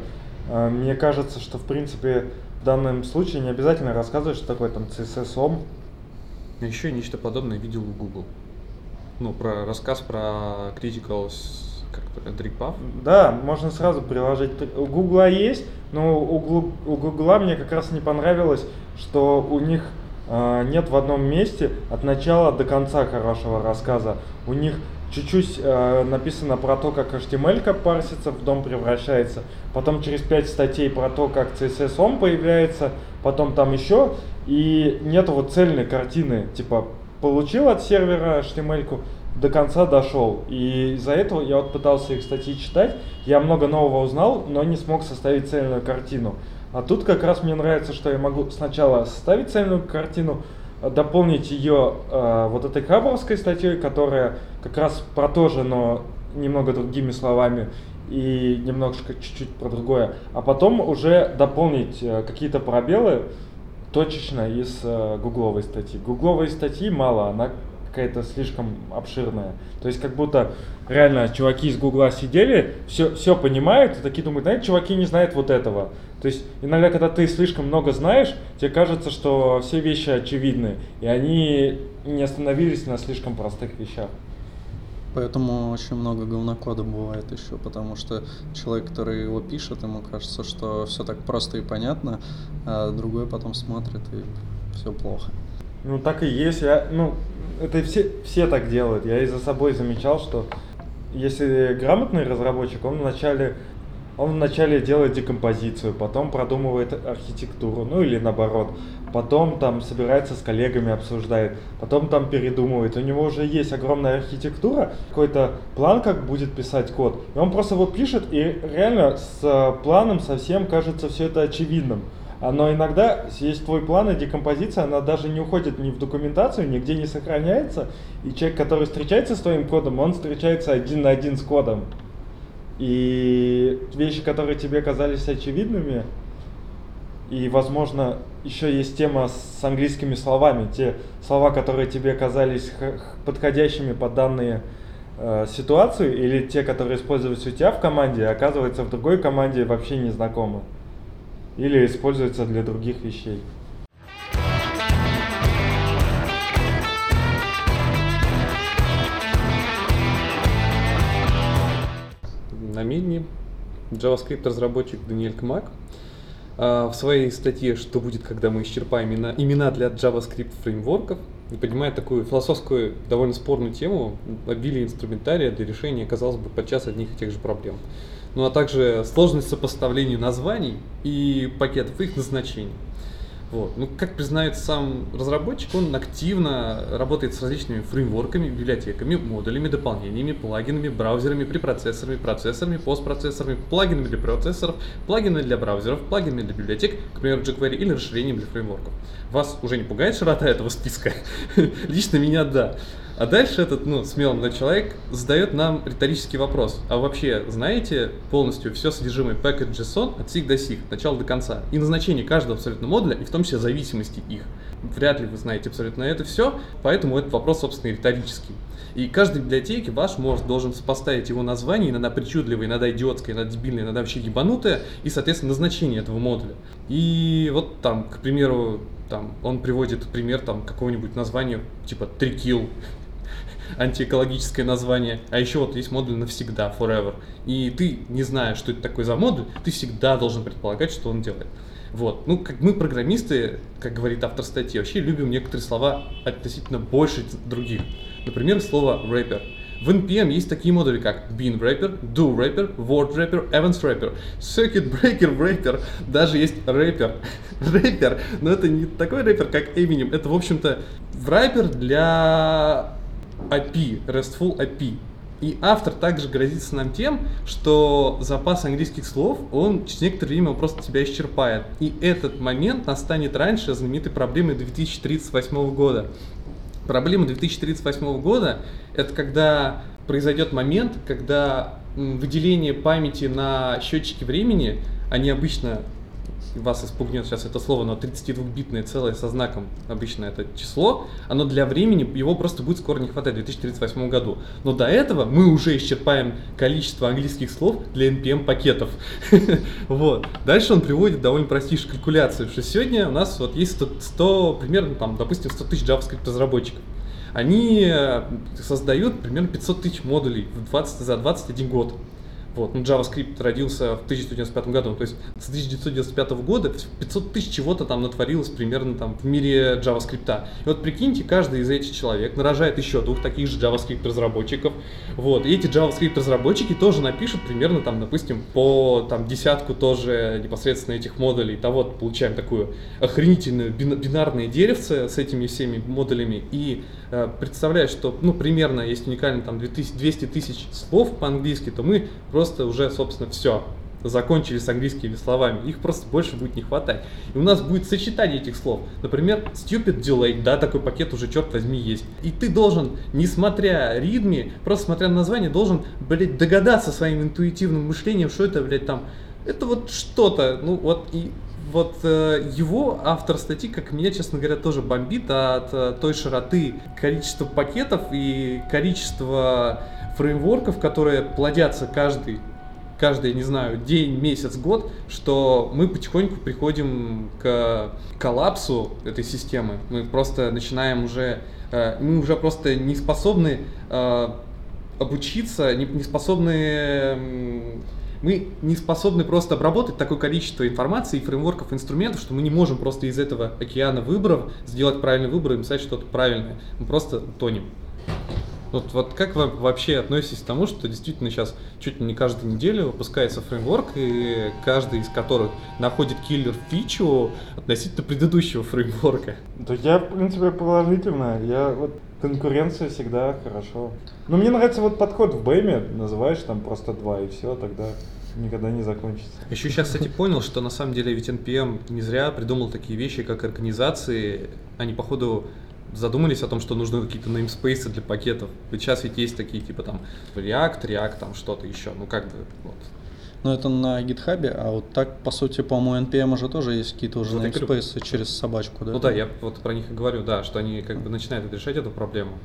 Speaker 1: А, мне кажется, что, в принципе, в данном случае не обязательно рассказывать, что такое там CSS-OM.
Speaker 3: Еще нечто подобное видел у Google. Ну, про рассказ про critical как?
Speaker 1: Да, можно сразу приложить. У Гугла есть, но у, Гугла мне как раз не понравилось, что у них э, нет в одном месте от начала до конца хорошего рассказа. У них чуть-чуть э, написано про то, как HTML парсится, в дом превращается, потом через 5 статей про то, как CSS он появляется, потом там еще, и нет вот цельной картины, типа получил от сервера HTML, до конца дошел. И из-за этого я вот пытался их статьи читать, я много нового узнал, но не смог составить цельную картину. А тут как раз мне нравится, что я могу сначала составить цельную картину, дополнить ее э, вот этой хабровской статьей, которая как раз про то же, но немного другими словами и немножко чуть-чуть про другое, а потом уже дополнить э, какие-то пробелы точечно из э, гугловой статьи. Гугловой статьи мало, она какая-то слишком обширная. То есть как будто реально чуваки из Гугла сидели, все, все понимают, и такие думают, знаете, чуваки не знают вот этого. То есть иногда, когда ты слишком много знаешь, тебе кажется, что все вещи очевидны, и они не остановились на слишком простых вещах.
Speaker 2: Поэтому очень много говнокода бывает еще, потому что человек, который его пишет, ему кажется, что все так просто и понятно, а другой потом смотрит и все плохо.
Speaker 1: Ну так и есть. Я, ну, это все, все так делают. Я и за собой замечал, что если грамотный разработчик, он вначале он вначале делает декомпозицию, потом продумывает архитектуру, ну или наоборот. Потом там собирается с коллегами, обсуждает, потом там передумывает. У него уже есть огромная архитектура, какой-то план, как будет писать код. И он просто вот пишет, и реально с планом совсем кажется все это очевидным. Но иногда есть твой план и декомпозиция, она даже не уходит ни в документацию, нигде не сохраняется. И человек, который встречается с твоим кодом, он встречается один на один с кодом. И вещи, которые тебе казались очевидными, и, возможно, еще есть тема с английскими словами. Те слова, которые тебе казались подходящими под данные э, ситуацию, или те, которые используются у тебя в команде, оказывается в другой команде вообще не знакомы. Или используются для других вещей.
Speaker 3: на Медне JavaScript разработчик Даниэль Кмак а, в своей статье «Что будет, когда мы исчерпаем имена, для JavaScript фреймворков» поднимает такую философскую, довольно спорную тему обилия инструментария для решения, казалось бы, подчас одних и тех же проблем. Ну а также сложность сопоставления названий и пакетов их назначений. Вот. Ну, как признает сам разработчик, он активно работает с различными фреймворками, библиотеками, модулями, дополнениями, плагинами, браузерами, препроцессорами, процессорами, постпроцессорами, плагинами для процессоров, плагинами для браузеров, плагинами для библиотек, к примеру, jQuery или расширением для фреймворков. Вас уже не пугает широта этого списка? Лично меня да. А дальше этот, ну, смелый человек задает нам риторический вопрос. А вообще, знаете полностью все содержимое package.json от сих до сих, от начала до конца? И назначение каждого абсолютно модуля, и в том числе зависимости их. Вряд ли вы знаете абсолютно это все, поэтому этот вопрос, собственно, риторический. И каждой библиотеке ваш может должен сопоставить его название, иногда причудливое, иногда идиотское, иногда дебильное, иногда вообще ебанутое, и, соответственно, назначение этого модуля. И вот там, к примеру, там, он приводит пример там какого-нибудь названия типа трикил антиэкологическое название. А еще вот есть модуль навсегда, forever. И ты, не зная, что это такое за модуль, ты всегда должен предполагать, что он делает. Вот. Ну, как мы, программисты, как говорит автор статьи, вообще любим некоторые слова относительно больше других. Например, слово rapper. В NPM есть такие модули, как Bean Wrapper, Do Wrapper, Word Wrapper, Evans Wrapper, Circuit Breaker Wrapper, даже есть рэпер. рэпер, но это не такой рэпер, как Eminem, это, в общем-то, враппер для API, RESTful API. И автор также грозится нам тем, что запас английских слов, он через некоторое время просто тебя исчерпает. И этот момент настанет раньше знаменитой проблемы 2038 года. Проблема 2038 года – это когда произойдет момент, когда выделение памяти на счетчике времени, они обычно вас испугнет сейчас это слово, но 32-битное целое со знаком, обычно это число, оно для времени, его просто будет скоро не хватать в 2038 году. Но до этого мы уже исчерпаем количество английских слов для NPM пакетов. Вот. Дальше он приводит довольно простейшую калькуляцию, что сегодня у нас вот есть 100, 100 примерно, там, допустим, 100 тысяч JavaScript разработчиков. Они э, создают примерно 500 тысяч модулей в 20, за 21 год. Вот. Ну, JavaScript родился в 1995 году, то есть с 1995 года 500 тысяч чего-то там натворилось примерно там в мире JavaScript. И вот прикиньте, каждый из этих человек нарожает еще двух таких же JavaScript разработчиков. Вот. И эти JavaScript разработчики тоже напишут примерно там, допустим, по там десятку тоже непосредственно этих модулей. То вот получаем такую охренительную бинарное деревце с этими всеми модулями. И э, представляю, что ну примерно есть уникально там 200 тысяч слов по-английски, то мы просто уже, собственно, все закончили с английскими словами, их просто больше будет не хватать. И у нас будет сочетание этих слов. Например, stupid delay, да, такой пакет уже, черт возьми, есть. И ты должен, несмотря ритме, просто смотря на название, должен, блядь, догадаться своим интуитивным мышлением, что это, блядь, там, это вот что-то, ну вот и вот э, его автор статьи, как меня, честно говоря, тоже бомбит от э, той широты количества пакетов и количества фреймворков, которые плодятся каждый каждый, не знаю, день, месяц, год, что мы потихоньку приходим к коллапсу этой системы. Мы просто начинаем уже, э, мы уже просто не способны э, обучиться, не, не способны мы не способны просто обработать такое количество информации, фреймворков, инструментов, что мы не можем просто из этого океана выборов сделать правильный выбор и написать что-то правильное. Мы просто тонем. Вот, вот как вы вообще относитесь к тому, что действительно сейчас чуть ли не каждую неделю выпускается фреймворк, и каждый из которых находит киллер фичу относительно предыдущего фреймворка?
Speaker 1: Да я, в принципе, положительно. Я вот конкуренция всегда хорошо. Но мне нравится вот подход в бэме, называешь там просто два и все, тогда никогда не закончится.
Speaker 3: Еще сейчас, кстати, понял, что на самом деле ведь NPM не зря придумал такие вещи, как организации. Они, походу, задумались о том, что нужны какие-то namespace для пакетов. Ведь сейчас ведь есть такие, типа там React, React, там что-то еще. Ну как бы, вот.
Speaker 2: Ну, это на GitHub, а вот так, по сути, по-моему, NPM уже тоже есть какие-то уже
Speaker 3: Вот я
Speaker 2: namespace через собачку, да?
Speaker 3: Ну да, я вот про них и говорю, да, что они как бы начинают решать эту проблему.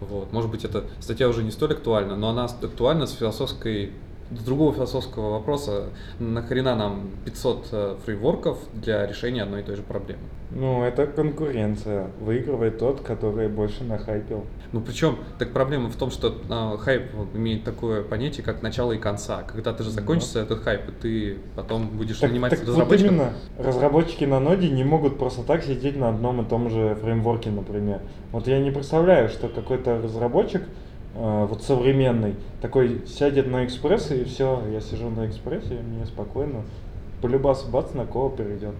Speaker 3: Вот. Может быть, эта статья уже не столь актуальна, но она актуальна с философской с другого философского вопроса, нахрена нам 500 э, фреймворков для решения одной и той же проблемы?
Speaker 1: Ну, это конкуренция. Выигрывает тот, который больше нахайпил.
Speaker 3: Ну, причем, так проблема в том, что э, хайп имеет такое понятие, как начало и конца. Когда ты же закончится этот хайп, и ты потом будешь
Speaker 1: Так,
Speaker 3: нанимать
Speaker 1: так вот
Speaker 3: разработчиков.
Speaker 1: именно, разработчики на ноде не могут просто так сидеть на одном и том же фреймворке, например. Вот я не представляю, что какой-то разработчик, вот современный, такой сядет на экспресс и все, я сижу на экспрессе, мне спокойно. Полюбас бац на кого перейдет.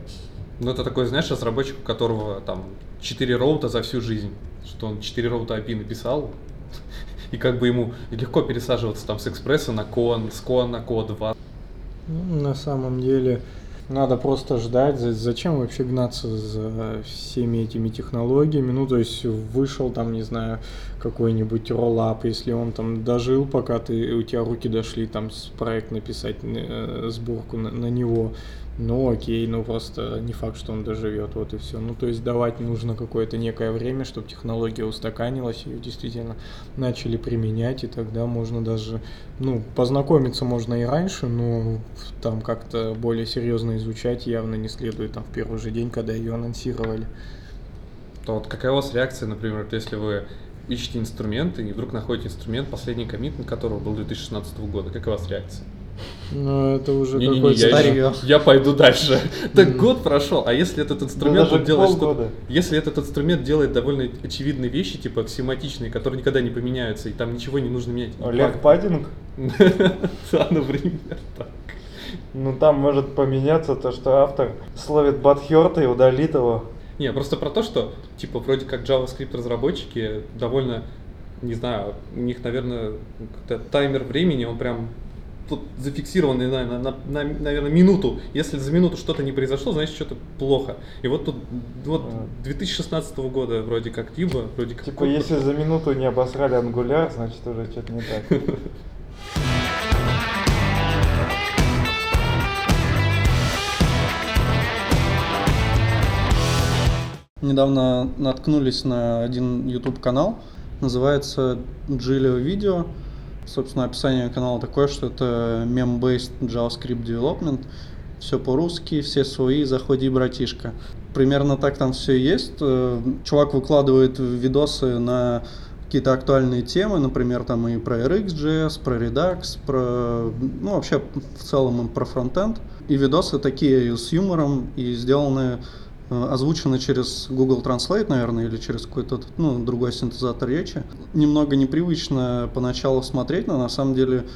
Speaker 3: Ну, это такой, знаешь, разработчик, у которого там 4 роута за всю жизнь. Что он 4 роута API написал, и как бы ему легко пересаживаться там с экспресса на кон, с кон на код 2.
Speaker 4: Ну, на самом деле, надо просто ждать. За- Зачем вообще гнаться за всеми этими технологиями? Ну, то есть вышел там, не знаю, какой-нибудь роллап, если он там дожил, пока ты, у тебя руки дошли, там проект написать, э, сборку на, на него, ну окей, ну просто не факт, что он доживет, вот и все. Ну, то есть давать нужно какое-то некое время, чтобы технология устаканилась, ее действительно начали применять, и тогда можно даже, ну, познакомиться можно и раньше, но там как-то более серьезно изучать явно не следует там в первый же день, когда ее анонсировали.
Speaker 3: То вот какая у вас реакция, например, если вы ищете инструменты и вдруг находите инструмент, последний коммит на которого был 2016 года, какая у вас реакция?
Speaker 4: Ну, это уже какой-то
Speaker 3: я,
Speaker 2: старье.
Speaker 3: еще- я пойду дальше. Так год прошел, а если этот инструмент делает что если этот инструмент делает довольно очевидные вещи, типа аксиоматичные, которые никогда не поменяются, и там ничего не нужно менять.
Speaker 1: Олег Паддинг,
Speaker 3: Да, например, так.
Speaker 1: ну там может поменяться то, что автор словит Батхерта и удалит его.
Speaker 3: Не, просто про то, что, типа, вроде как JavaScript разработчики довольно, не знаю, у них, наверное, таймер времени, он прям тут зафиксирован, не знаю, на, на- на, наверное, минуту. Если за минуту что-то не произошло, значит, что-то плохо. И вот тут, вот
Speaker 1: А.
Speaker 3: 2016 года вроде как либо, вроде как...
Speaker 1: Типа, если за минуту не обосрали ангуляр, значит уже что-то не так.
Speaker 2: Недавно наткнулись на один YouTube канал, называется Gilio Video. Собственно, описание канала такое, что это meme-based JavaScript development. Все по-русски, все свои, заходи, братишка. Примерно так там все есть. Э, Чувак выкладывает видосы на какие-то актуальные темы, например, там и про RxJS, про Redux, про, ну, вообще в целом и про фронтенд. И видосы такие с юмором и сделаны озвучено через Google Translate, наверное, или через какой-то ну, другой синтезатор речи. Немного непривычно поначалу смотреть, но на самом деле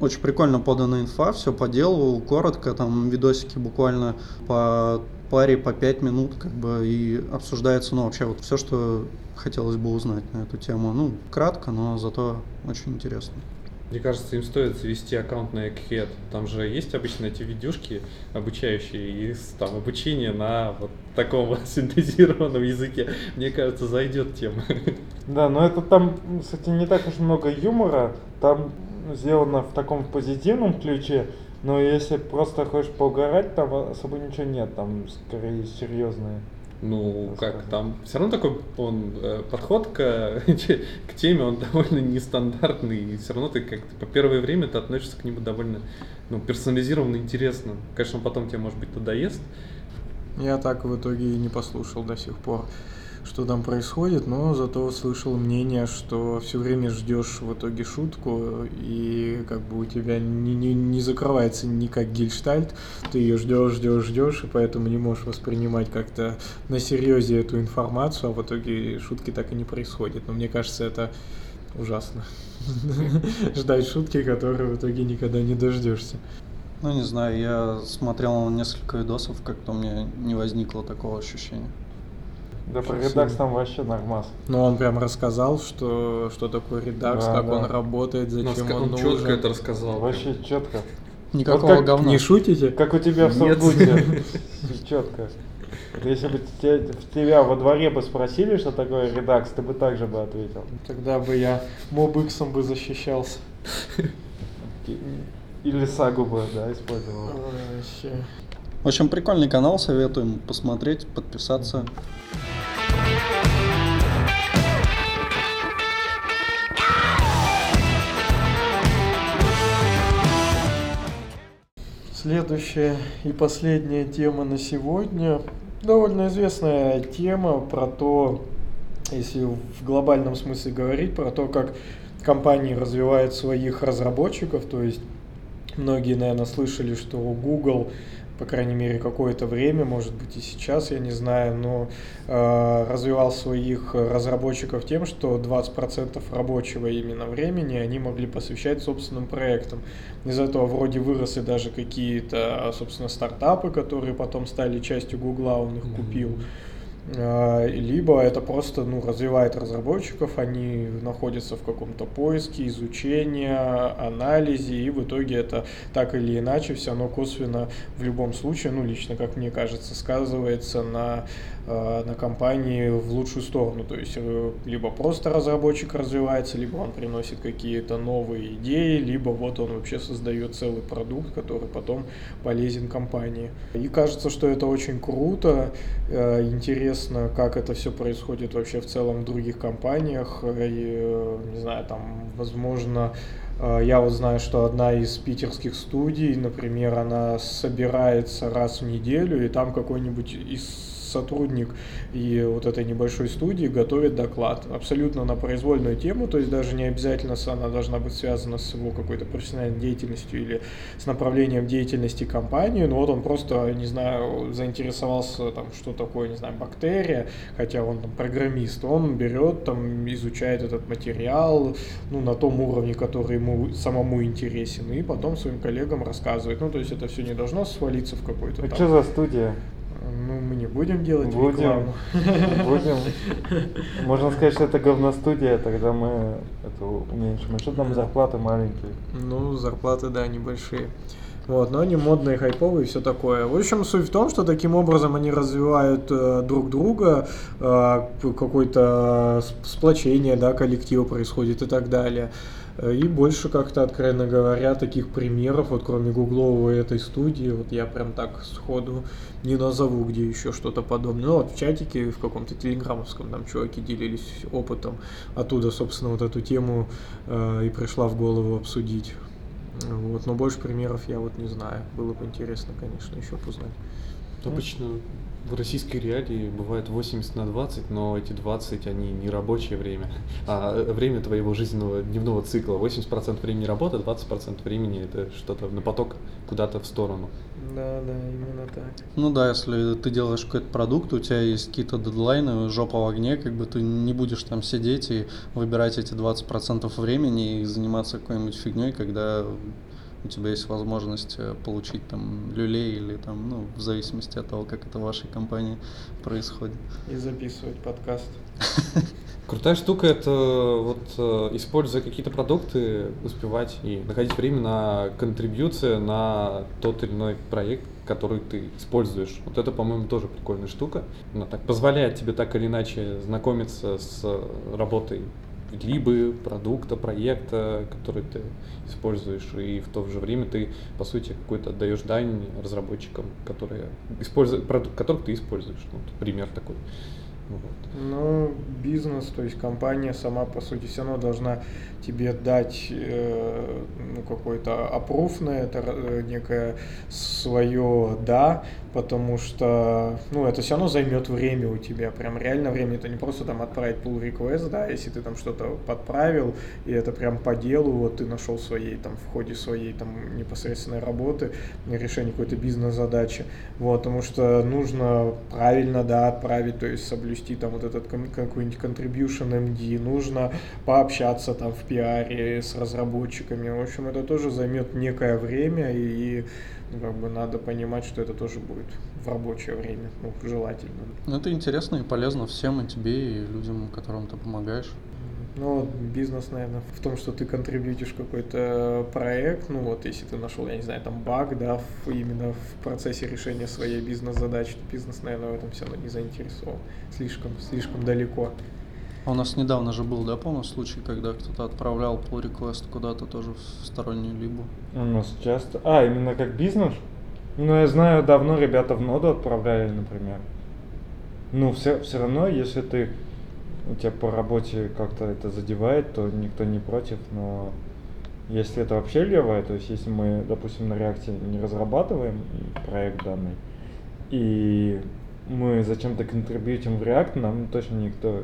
Speaker 2: очень прикольно подана инфа, все по делу, коротко, там видосики буквально по паре, по пять минут, как бы, и обсуждается, ну, вообще вот все, что хотелось бы узнать на эту тему. Ну, кратко, но зато очень интересно.
Speaker 3: Мне кажется, им стоит завести аккаунт на Egghead. Там же есть обычно эти видюшки обучающие, и там обучение на вот таком синтезированном языке. Мне кажется, зайдет тема.
Speaker 1: Да, но это там, кстати, не так уж много юмора. Там сделано в таком позитивном ключе. Но если просто хочешь поугарать, там особо ничего нет. Там скорее серьезные
Speaker 3: Ну, как там, все равно такой он, э, подход к, к теме, он довольно нестандартный, и все равно ты как-то по первое время ты относишься к нему довольно ну, персонализированно, интересно. Конечно, потом тебе, может быть, надоест.
Speaker 4: Я так в итоге и не послушал до сих пор что там происходит, но зато слышал мнение, что все время ждешь в итоге шутку, и как бы у тебя не, не, не закрывается никак гельштальт, ты ее ждешь, ждешь, ждешь, и поэтому не можешь воспринимать как-то на серьезе эту информацию, а в итоге шутки так и не происходят. Но мне кажется, это ужасно. Ждать шутки, которые в итоге никогда не дождешься.
Speaker 2: Ну, не знаю, я смотрел несколько видосов, как-то у меня не возникло такого ощущения.
Speaker 1: Да про редакс там вообще нормас.
Speaker 4: Ну, он прям рассказал, что, что такое редакс,
Speaker 1: Да,
Speaker 4: как
Speaker 1: да.
Speaker 4: он работает, зачем
Speaker 3: он,
Speaker 4: он,
Speaker 3: четко
Speaker 4: нужен.
Speaker 3: это рассказал.
Speaker 1: Вообще четко.
Speaker 2: Никакого
Speaker 1: Вот как
Speaker 2: говна.
Speaker 4: Не шутите?
Speaker 1: Как у тебя в. Сургуте. Четко. Если бы те- тебя во дворе бы спросили, что такое редакс, ты бы так же бы ответил.
Speaker 4: Тогда бы я мобиксом бы защищался.
Speaker 1: Или сагу бы, да, использовал.
Speaker 4: Вообще.
Speaker 2: В общем, прикольный канал, советуем посмотреть, подписаться.
Speaker 4: Следующая и последняя тема на сегодня. Довольно известная тема про то, если в глобальном смысле говорить, про то, как компании развивают своих разработчиков. То есть многие, наверное, слышали, что Google, по крайней мере, какое-то время, может быть и сейчас, я не знаю, но э, развивал своих разработчиков тем, что 20% рабочего именно времени они могли посвящать собственным проектам. Из этого вроде выросли даже какие-то, собственно, стартапы, которые потом стали частью Гугла, он их купил. А, Либо это просто ну, развивает разработчиков, они находятся в каком-то поиске, изучении, анализе, и в итоге это так или иначе все равно косвенно в любом случае, ну лично, как мне кажется, сказывается на, на компании в лучшую сторону. То есть э, либо просто разработчик развивается, либо он приносит какие-то новые идеи, либо вот он вообще создает целый продукт, который потом полезен компании. И кажется, что это очень круто, э, интересно, как это все происходит вообще в целом в других компаниях. И, э, не знаю, там, возможно, э, я вот знаю, что одна из питерских студий, например, она собирается раз в неделю, и там какой-нибудь из сотрудник и вот этой небольшой студии готовит доклад абсолютно на произвольную тему, то есть даже не обязательно она должна быть связана с его какой-то профессиональной деятельностью или с направлением деятельности компании, но вот он просто, не знаю, заинтересовался там, что такое, не знаю, бактерия, хотя он там программист, он берет там, изучает этот материал, ну, на том уровне, который ему самому интересен, и потом своим коллегам рассказывает. Ну, то есть это все не должно свалиться в какой-то
Speaker 1: А
Speaker 4: там
Speaker 1: что за студия?
Speaker 4: Не будем делать
Speaker 1: Будем.
Speaker 4: рекламу.
Speaker 1: Будем. Можно сказать, что это говностудия, тогда мы это уменьшим. А что там зарплаты маленькие?
Speaker 4: Ну, зарплаты, да, небольшие. Вот, но они модные, хайповые и все такое. В общем, суть в том, что таким образом они развивают э, друг друга, э, какое-то сплочение, да, коллектива происходит и так далее. Э, И больше как-то, откровенно говоря, таких примеров, вот кроме гугловой этой студии, вот я прям так сходу не назову, где еще что-то подобное. Ну вот в чатике, в каком-то телеграммовском там чуваки делились опытом. Оттуда, собственно, вот эту тему э, и пришла в голову обсудить. Вот, но больше примеров я вот не знаю. Было бы интересно, конечно, еще узнать.
Speaker 3: Обычно в российской реалии бывает 80 на 20, но эти 20, они не рабочее время, а время твоего жизненного дневного цикла. 80% времени работа, 20% времени это что-то на поток куда-то в сторону.
Speaker 4: Да, да, именно так.
Speaker 2: Ну да, если ты делаешь какой-то продукт, у тебя есть какие-то дедлайны, жопа в огне, как бы ты не будешь там сидеть и выбирать эти 20% времени и заниматься какой-нибудь фигней, когда у тебя есть возможность э, получить там люлей или там, ну, в зависимости от того, как это в вашей компании происходит.
Speaker 4: И записывать подкаст.
Speaker 3: Крутая штука это вот э, используя какие-то продукты, успевать и находить время на контрибьюцию на тот или иной проект, который ты используешь. Вот это, по-моему, тоже прикольная штука. Она так позволяет тебе так или иначе знакомиться с работой либо продукта, проекта, который ты используешь, и в то же время ты, по сути, какой-то отдаешь дань разработчикам, которые используют, продукт, который ты используешь. Вот пример такой.
Speaker 4: Вот. Ну, бизнес, то есть компания сама, по сути, все равно должна тебе дать э, ну, какой-то опруф на это, э, некое свое «да», потому что, ну, это все равно займет время у тебя, прям реально время, это не просто там отправить pull request, да, если ты там что-то подправил, и это прям по делу, вот ты нашел своей, там, в ходе своей, там, непосредственной работы, решение какой-то бизнес-задачи, вот, потому что нужно правильно, да, отправить, то есть соблюсти там вот этот какой-нибудь contribution MD, нужно пообщаться там в пиаре с разработчиками, в общем, это тоже займет некое время, и ну, как бы надо понимать, что это тоже будет в рабочее время, ну, желательно.
Speaker 2: Ну, это интересно и полезно всем, и тебе, и людям, которым ты помогаешь.
Speaker 4: Ну, бизнес, наверное, в том, что ты контрибьютишь какой-то проект, ну вот, если ты нашел, я не знаю, там баг, да, в, именно в процессе решения своей бизнес-задачи, бизнес, наверное, в этом все равно не заинтересован. Слишком, слишком далеко.
Speaker 2: А у нас недавно же был, да, по-моему, случай, когда кто-то отправлял pull request куда-то тоже в стороннюю либо.
Speaker 1: У нас часто. А, именно как бизнес? Ну, я знаю, давно ребята в ноду отправляли, например. Ну, все, все равно, если ты у тебя по работе как-то это задевает, то никто не против, но если это вообще левое, то есть если мы, допустим, на реакте не разрабатываем проект данный, и мы зачем-то контрибьютим в React, нам точно никто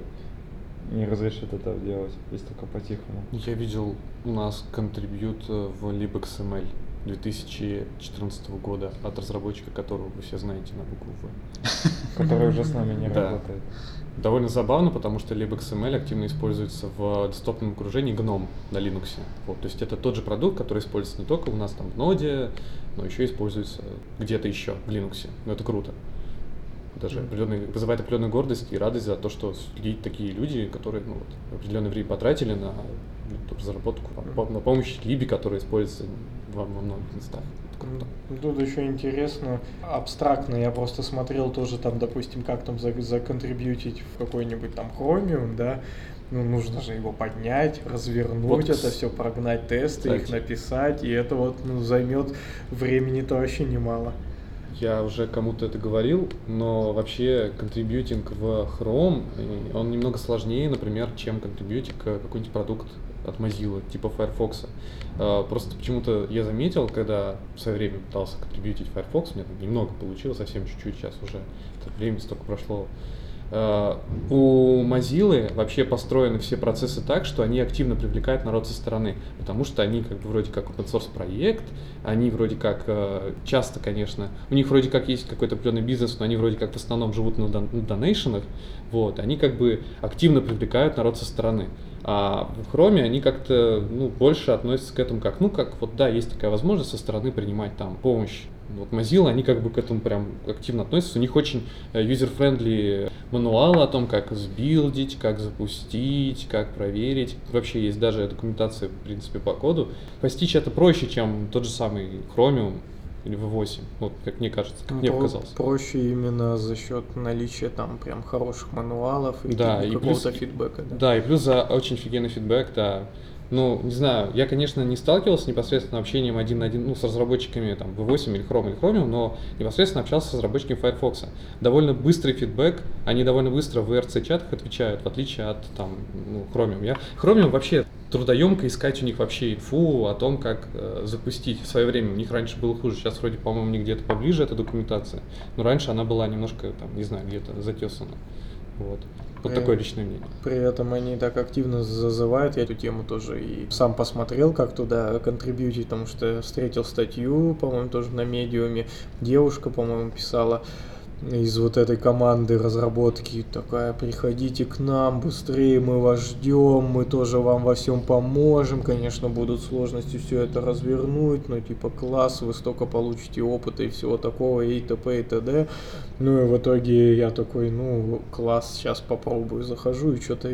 Speaker 1: не разрешит это делать, если только по-тихому.
Speaker 3: Я видел у нас контрибьют э, в LibXML 2014 года от разработчика, которого вы все знаете на букву
Speaker 1: В. Который уже с нами не работает.
Speaker 3: Довольно забавно, потому что LibXML активно используется в десктопном окружении GNOME на Linux. Вот, то есть это тот же продукт, который используется не только у нас там в ноде, но еще используется где-то еще в Linux. Но это круто даже определенный, вызывает определенную гордость и радость за то, что такие люди, которые ну, вот, определенное время потратили на ну, разработку, на помощь Либи, которая используется во, во многих местах.
Speaker 4: Тут еще интересно, абстрактно я просто смотрел тоже там, допустим, как там законтрибьютить в какой-нибудь там Chromium, да, ну, нужно же его поднять, развернуть вот, это все, прогнать тесты, кстати. их написать, и это вот ну, займет времени-то вообще немало
Speaker 3: я уже кому-то это говорил, но вообще контрибьютинг в Chrome, он немного сложнее, например, чем контрибьютинг какой-нибудь продукт от Mozilla, типа Firefox. А, просто почему-то я заметил, когда в свое время пытался контрибьютить Firefox, у меня там немного получилось, совсем чуть-чуть, сейчас уже времени столько прошло, Э, у Mozilla вообще построены все процессы так, что они активно привлекают народ со стороны, потому что они как бы вроде как open source проект, они вроде как э, часто, конечно, у них вроде как есть какой-то определенный бизнес, но они вроде как в основном живут на донейшенах, вот, они как бы активно привлекают народ со стороны. А в Chrome они как-то ну, больше относятся к этому как, ну, как вот да, есть такая возможность со стороны принимать там помощь вот Mozilla, они как бы к этому прям активно относятся. У них очень э, user-friendly мануалы о том, как сбилдить, как запустить, как проверить. Вообще есть даже документация, в принципе, по коду. Постичь это проще, чем тот же самый Chromium или V8, вот как мне кажется, как ну, мне показалось.
Speaker 4: Проще именно за счет наличия там прям хороших мануалов и,
Speaker 3: да, и какого-то
Speaker 4: фидбэка. Да.
Speaker 3: да, и плюс за очень офигенный фидбэк, да. Ну, не знаю, я, конечно, не сталкивался непосредственно общением один на один, ну, с разработчиками там V8 или Chrome или Chromium, но непосредственно общался с разработчиками Firefox. Довольно быстрый фидбэк, они довольно быстро в ERC-чатах отвечают, в отличие от там, ну, Chromium. Я... Chromium вообще трудоемко искать у них вообще инфу о том, как э, запустить. В свое время у них раньше было хуже, сейчас вроде, по-моему, них где-то поближе эта документация, но раньше она была немножко, там, не знаю, где-то затесана. Вот. Вот такое личное мнение.
Speaker 4: При этом они так активно зазывают, я эту тему тоже и сам посмотрел, как туда контрибьютить, потому что встретил статью, по-моему, тоже на медиуме, девушка, по-моему, писала, из вот этой команды разработки такая, приходите к нам быстрее, мы вас ждем, мы тоже вам во всем поможем, конечно, будут сложности все это развернуть, но типа класс, вы столько получите опыта и всего такого, и т.п. и т.д. Ну и в итоге я такой, ну, класс, сейчас попробую, захожу, и что-то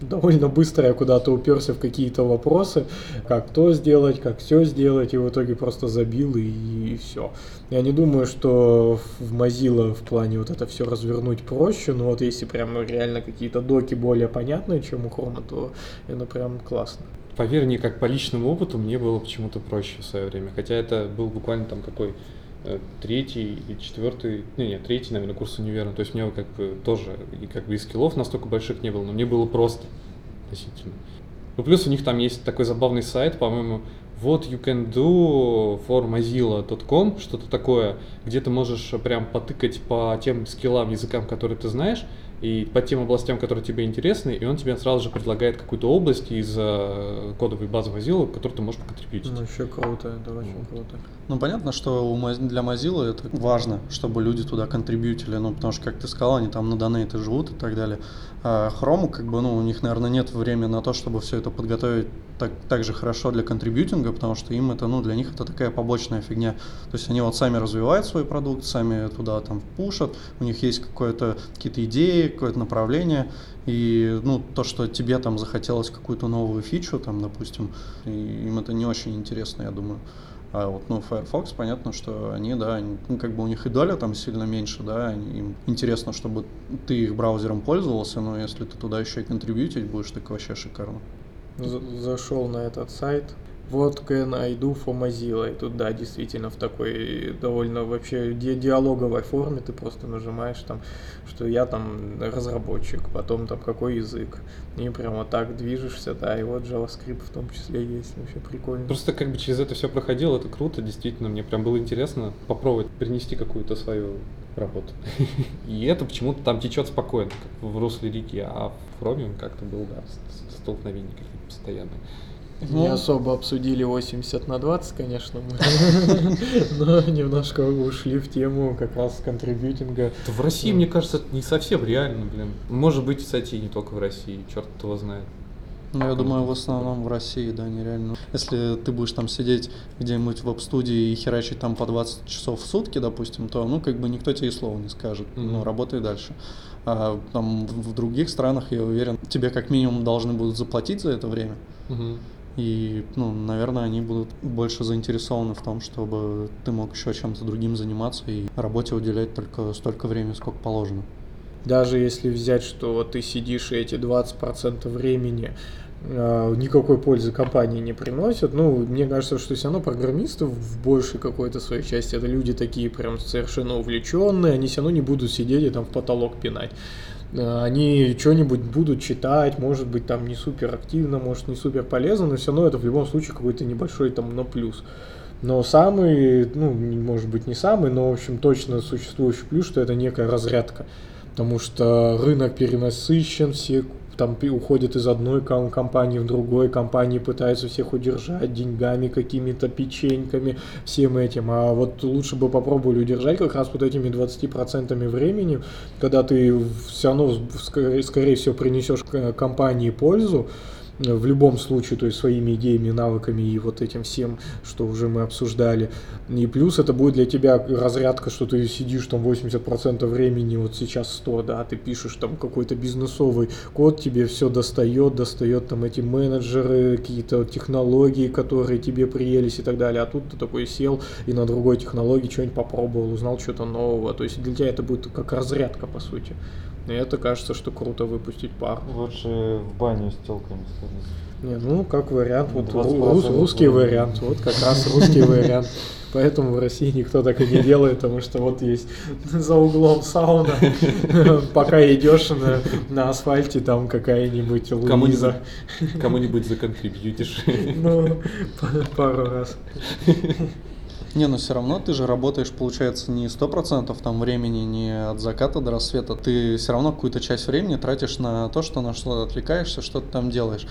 Speaker 4: довольно быстро я куда-то уперся в какие-то вопросы, как то сделать, как все сделать, и в итоге просто забил, и, и все. Я не думаю, что в Mozilla в плане вот это все развернуть проще, но вот если прям реально какие-то доки более понятные, чем у Chrome, то это прям классно.
Speaker 3: Поверь мне, как по личному опыту, мне было почему-то проще в свое время. Хотя это был буквально там какой Э, третий и четвертый, не, не, третий, наверное, курс универа. То есть у меня как бы тоже и как бы и скиллов настолько больших не было, но мне было просто относительно. Ну, плюс у них там есть такой забавный сайт, по-моему, вот you can do for mozilla.com, что-то такое, где ты можешь прям потыкать по тем скиллам, языкам, которые ты знаешь, и по тем областям, которые тебе интересны, и он тебе сразу же предлагает какую-то область из э, кодовой базы Mozilla, которую ты можешь поконтрибьютить.
Speaker 4: Ну, еще круто, это очень вот. круто.
Speaker 2: Ну, понятно, что для Mozilla это важно, чтобы люди туда контрибьютили, ну, потому что, как ты сказал, они там на донейты живут и так далее. А Chrome, как бы, ну, у них, наверное, нет времени на то, чтобы все это подготовить так, так же хорошо для контрибьютинга, потому что им это, ну, для них это такая побочная фигня. То есть они вот сами развивают свой продукт, сами туда там пушат, у них есть какое-то, какие-то идеи, какое-то направление, и, ну, то, что тебе там захотелось какую-то новую фичу, там, допустим, им это не очень интересно, я думаю. А вот, ну, Firefox, понятно, что они, да, они, ну, как бы у них и доля там сильно меньше, да, им интересно, чтобы ты их браузером пользовался, но если ты туда еще и контрибьютить будешь, так вообще шикарно.
Speaker 4: Зашел на этот сайт, вот can I do for Mozilla. И тут, да, действительно, в такой довольно вообще ди диалоговой форме ты просто нажимаешь там, что я там разработчик, потом там какой язык. И прямо так движешься, да, и вот JavaScript в том числе есть, вообще прикольно.
Speaker 3: Просто как бы через это все проходил, это круто, действительно, мне прям было интересно попробовать принести какую-то свою работу. И это почему-то там течет спокойно, как в русле реки, а в Chrome как-то был, да, столкновение какие-то постоянные.
Speaker 4: Ну, не особо обсудили 80 на 20, конечно, но немножко ушли в тему как раз контрибьютинга.
Speaker 3: В России, мне кажется, это не совсем реально, блин. Может быть, кстати, не только в России, черт его знает.
Speaker 2: Ну, я думаю, в основном в России, да, нереально. Если ты будешь там сидеть где-нибудь в веб-студии и херачить там по 20 часов в сутки, допустим, то, ну, как бы никто тебе и слова не скажет. Mm-hmm. Ну, работай дальше. А там в других странах, я уверен, тебе как минимум должны будут заплатить за это время. Mm-hmm. И, ну, наверное, они будут больше заинтересованы в том, чтобы ты мог еще чем-то другим заниматься и работе уделять только столько времени, сколько положено.
Speaker 4: Даже если взять, что ты сидишь и эти 20% времени э, никакой пользы компании не приносят. Ну, мне кажется, что все равно программисты в большей какой-то своей части это люди такие прям совершенно увлеченные, они все равно не будут сидеть и там в потолок пинать. Э, они что-нибудь будут читать, может быть, там не супер активно, может, не супер полезно, но все равно это в любом случае какой-то небольшой там на плюс. Но самый, ну, может быть, не самый, но, в общем, точно существующий плюс, что это некая разрядка. Потому что рынок перенасыщен, все там уходят из одной компании в другой, компании пытаются всех удержать деньгами, какими-то печеньками, всем этим. А вот лучше бы попробовали удержать как раз вот этими 20% времени, когда ты все равно, скорее, скорее всего, принесешь компании пользу, в любом случае, то есть своими идеями, навыками и вот этим всем, что уже мы обсуждали. И плюс это будет для тебя разрядка, что ты сидишь там 80% времени, вот сейчас 100, да, ты пишешь там какой-то бизнесовый код, тебе все достает, достает там эти менеджеры, какие-то технологии, которые тебе приелись и так далее. А тут ты такой сел и на другой технологии что-нибудь попробовал, узнал что-то нового. То есть для тебя это будет как разрядка, по сути. И это кажется, что круто выпустить пар.
Speaker 1: Лучше в баню с телками сходить.
Speaker 4: Не, ну, как вариант, вот рус, русский вариант, вот как раз русский вариант. Поэтому в России никто так и не делает, потому что вот есть за углом сауна, пока идешь на, на асфальте, там какая-нибудь Луиза.
Speaker 3: Кому-нибудь законтрибьютишь.
Speaker 4: Ну, пару раз.
Speaker 2: Не, но все равно ты же работаешь, получается, не сто процентов там времени, не от заката до рассвета. Ты все равно какую-то часть времени тратишь на то, что на что отвлекаешься, что ты там делаешь.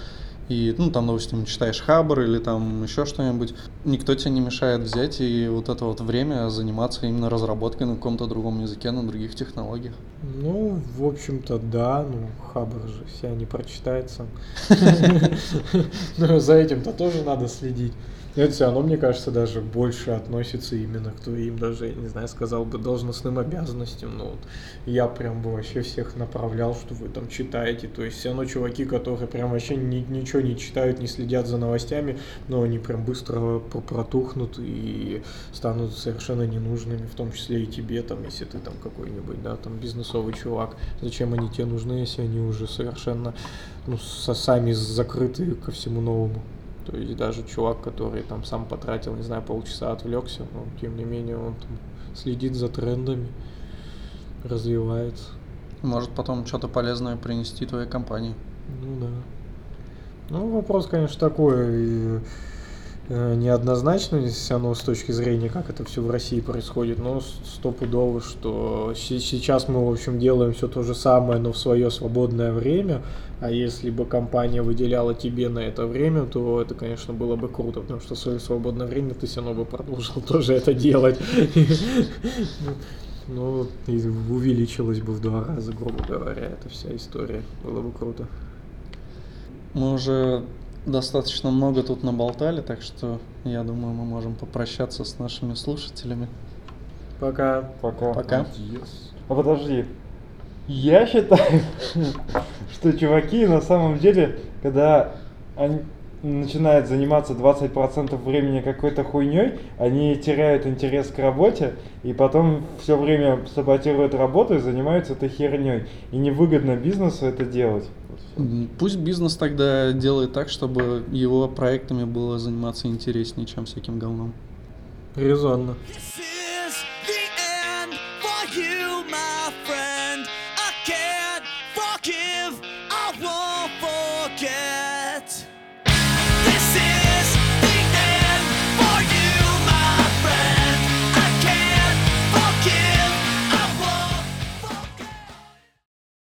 Speaker 2: И, ну, там, допустим, читаешь хабр или там еще что-нибудь. Никто тебе не мешает взять и вот это вот время заниматься именно разработкой на каком-то другом языке, на других технологиях.
Speaker 4: Ну, в общем-то, да. Ну, хабр же вся не прочитается. Но за этим-то тоже надо следить. Это все равно, мне кажется, даже больше относится именно к твоим, даже, я не знаю, сказал бы, должностным обязанностям. Ну, вот я прям бы вообще всех направлял, что вы там читаете. То есть все равно чуваки, которые прям вообще ни, ничего не читают, не следят за новостями, но они прям быстро протухнут и станут совершенно ненужными, в том числе и тебе, там, если ты там какой-нибудь, да, там, бизнесовый чувак. Зачем они тебе нужны, если они уже совершенно, ну, сами закрыты ко всему новому. То есть даже чувак, который там сам потратил, не знаю, полчаса отвлекся, но тем не менее он там следит за трендами, развивается.
Speaker 2: Может потом что-то полезное принести твоей компании.
Speaker 4: Ну да. Ну, вопрос, конечно, такой э, неоднозначный, все равно с точки зрения, как это все в России происходит, но стопудово, что сейчас мы, в общем, делаем все то же самое, но в свое свободное время, а если бы компания выделяла тебе на это время, то это, конечно, было бы круто, потому что в свое свободное время ты все равно бы продолжил тоже это делать. Ну, и увеличилась бы в два раза, грубо говоря, эта вся история. Было бы круто.
Speaker 2: Мы уже достаточно много тут наболтали, так что я думаю, мы можем попрощаться с нашими слушателями.
Speaker 4: Пока.
Speaker 1: Пока.
Speaker 2: Пока.
Speaker 1: А подожди. Я считаю, что чуваки на самом деле, когда они начинает заниматься 20% времени какой-то хуйней, они теряют интерес к работе, и потом все время саботируют работу и занимаются этой херней. И невыгодно бизнесу это делать.
Speaker 2: Пусть бизнес тогда делает так, чтобы его проектами было заниматься интереснее, чем всяким говном.
Speaker 4: Резонно.
Speaker 5: You, friend. I can't fucking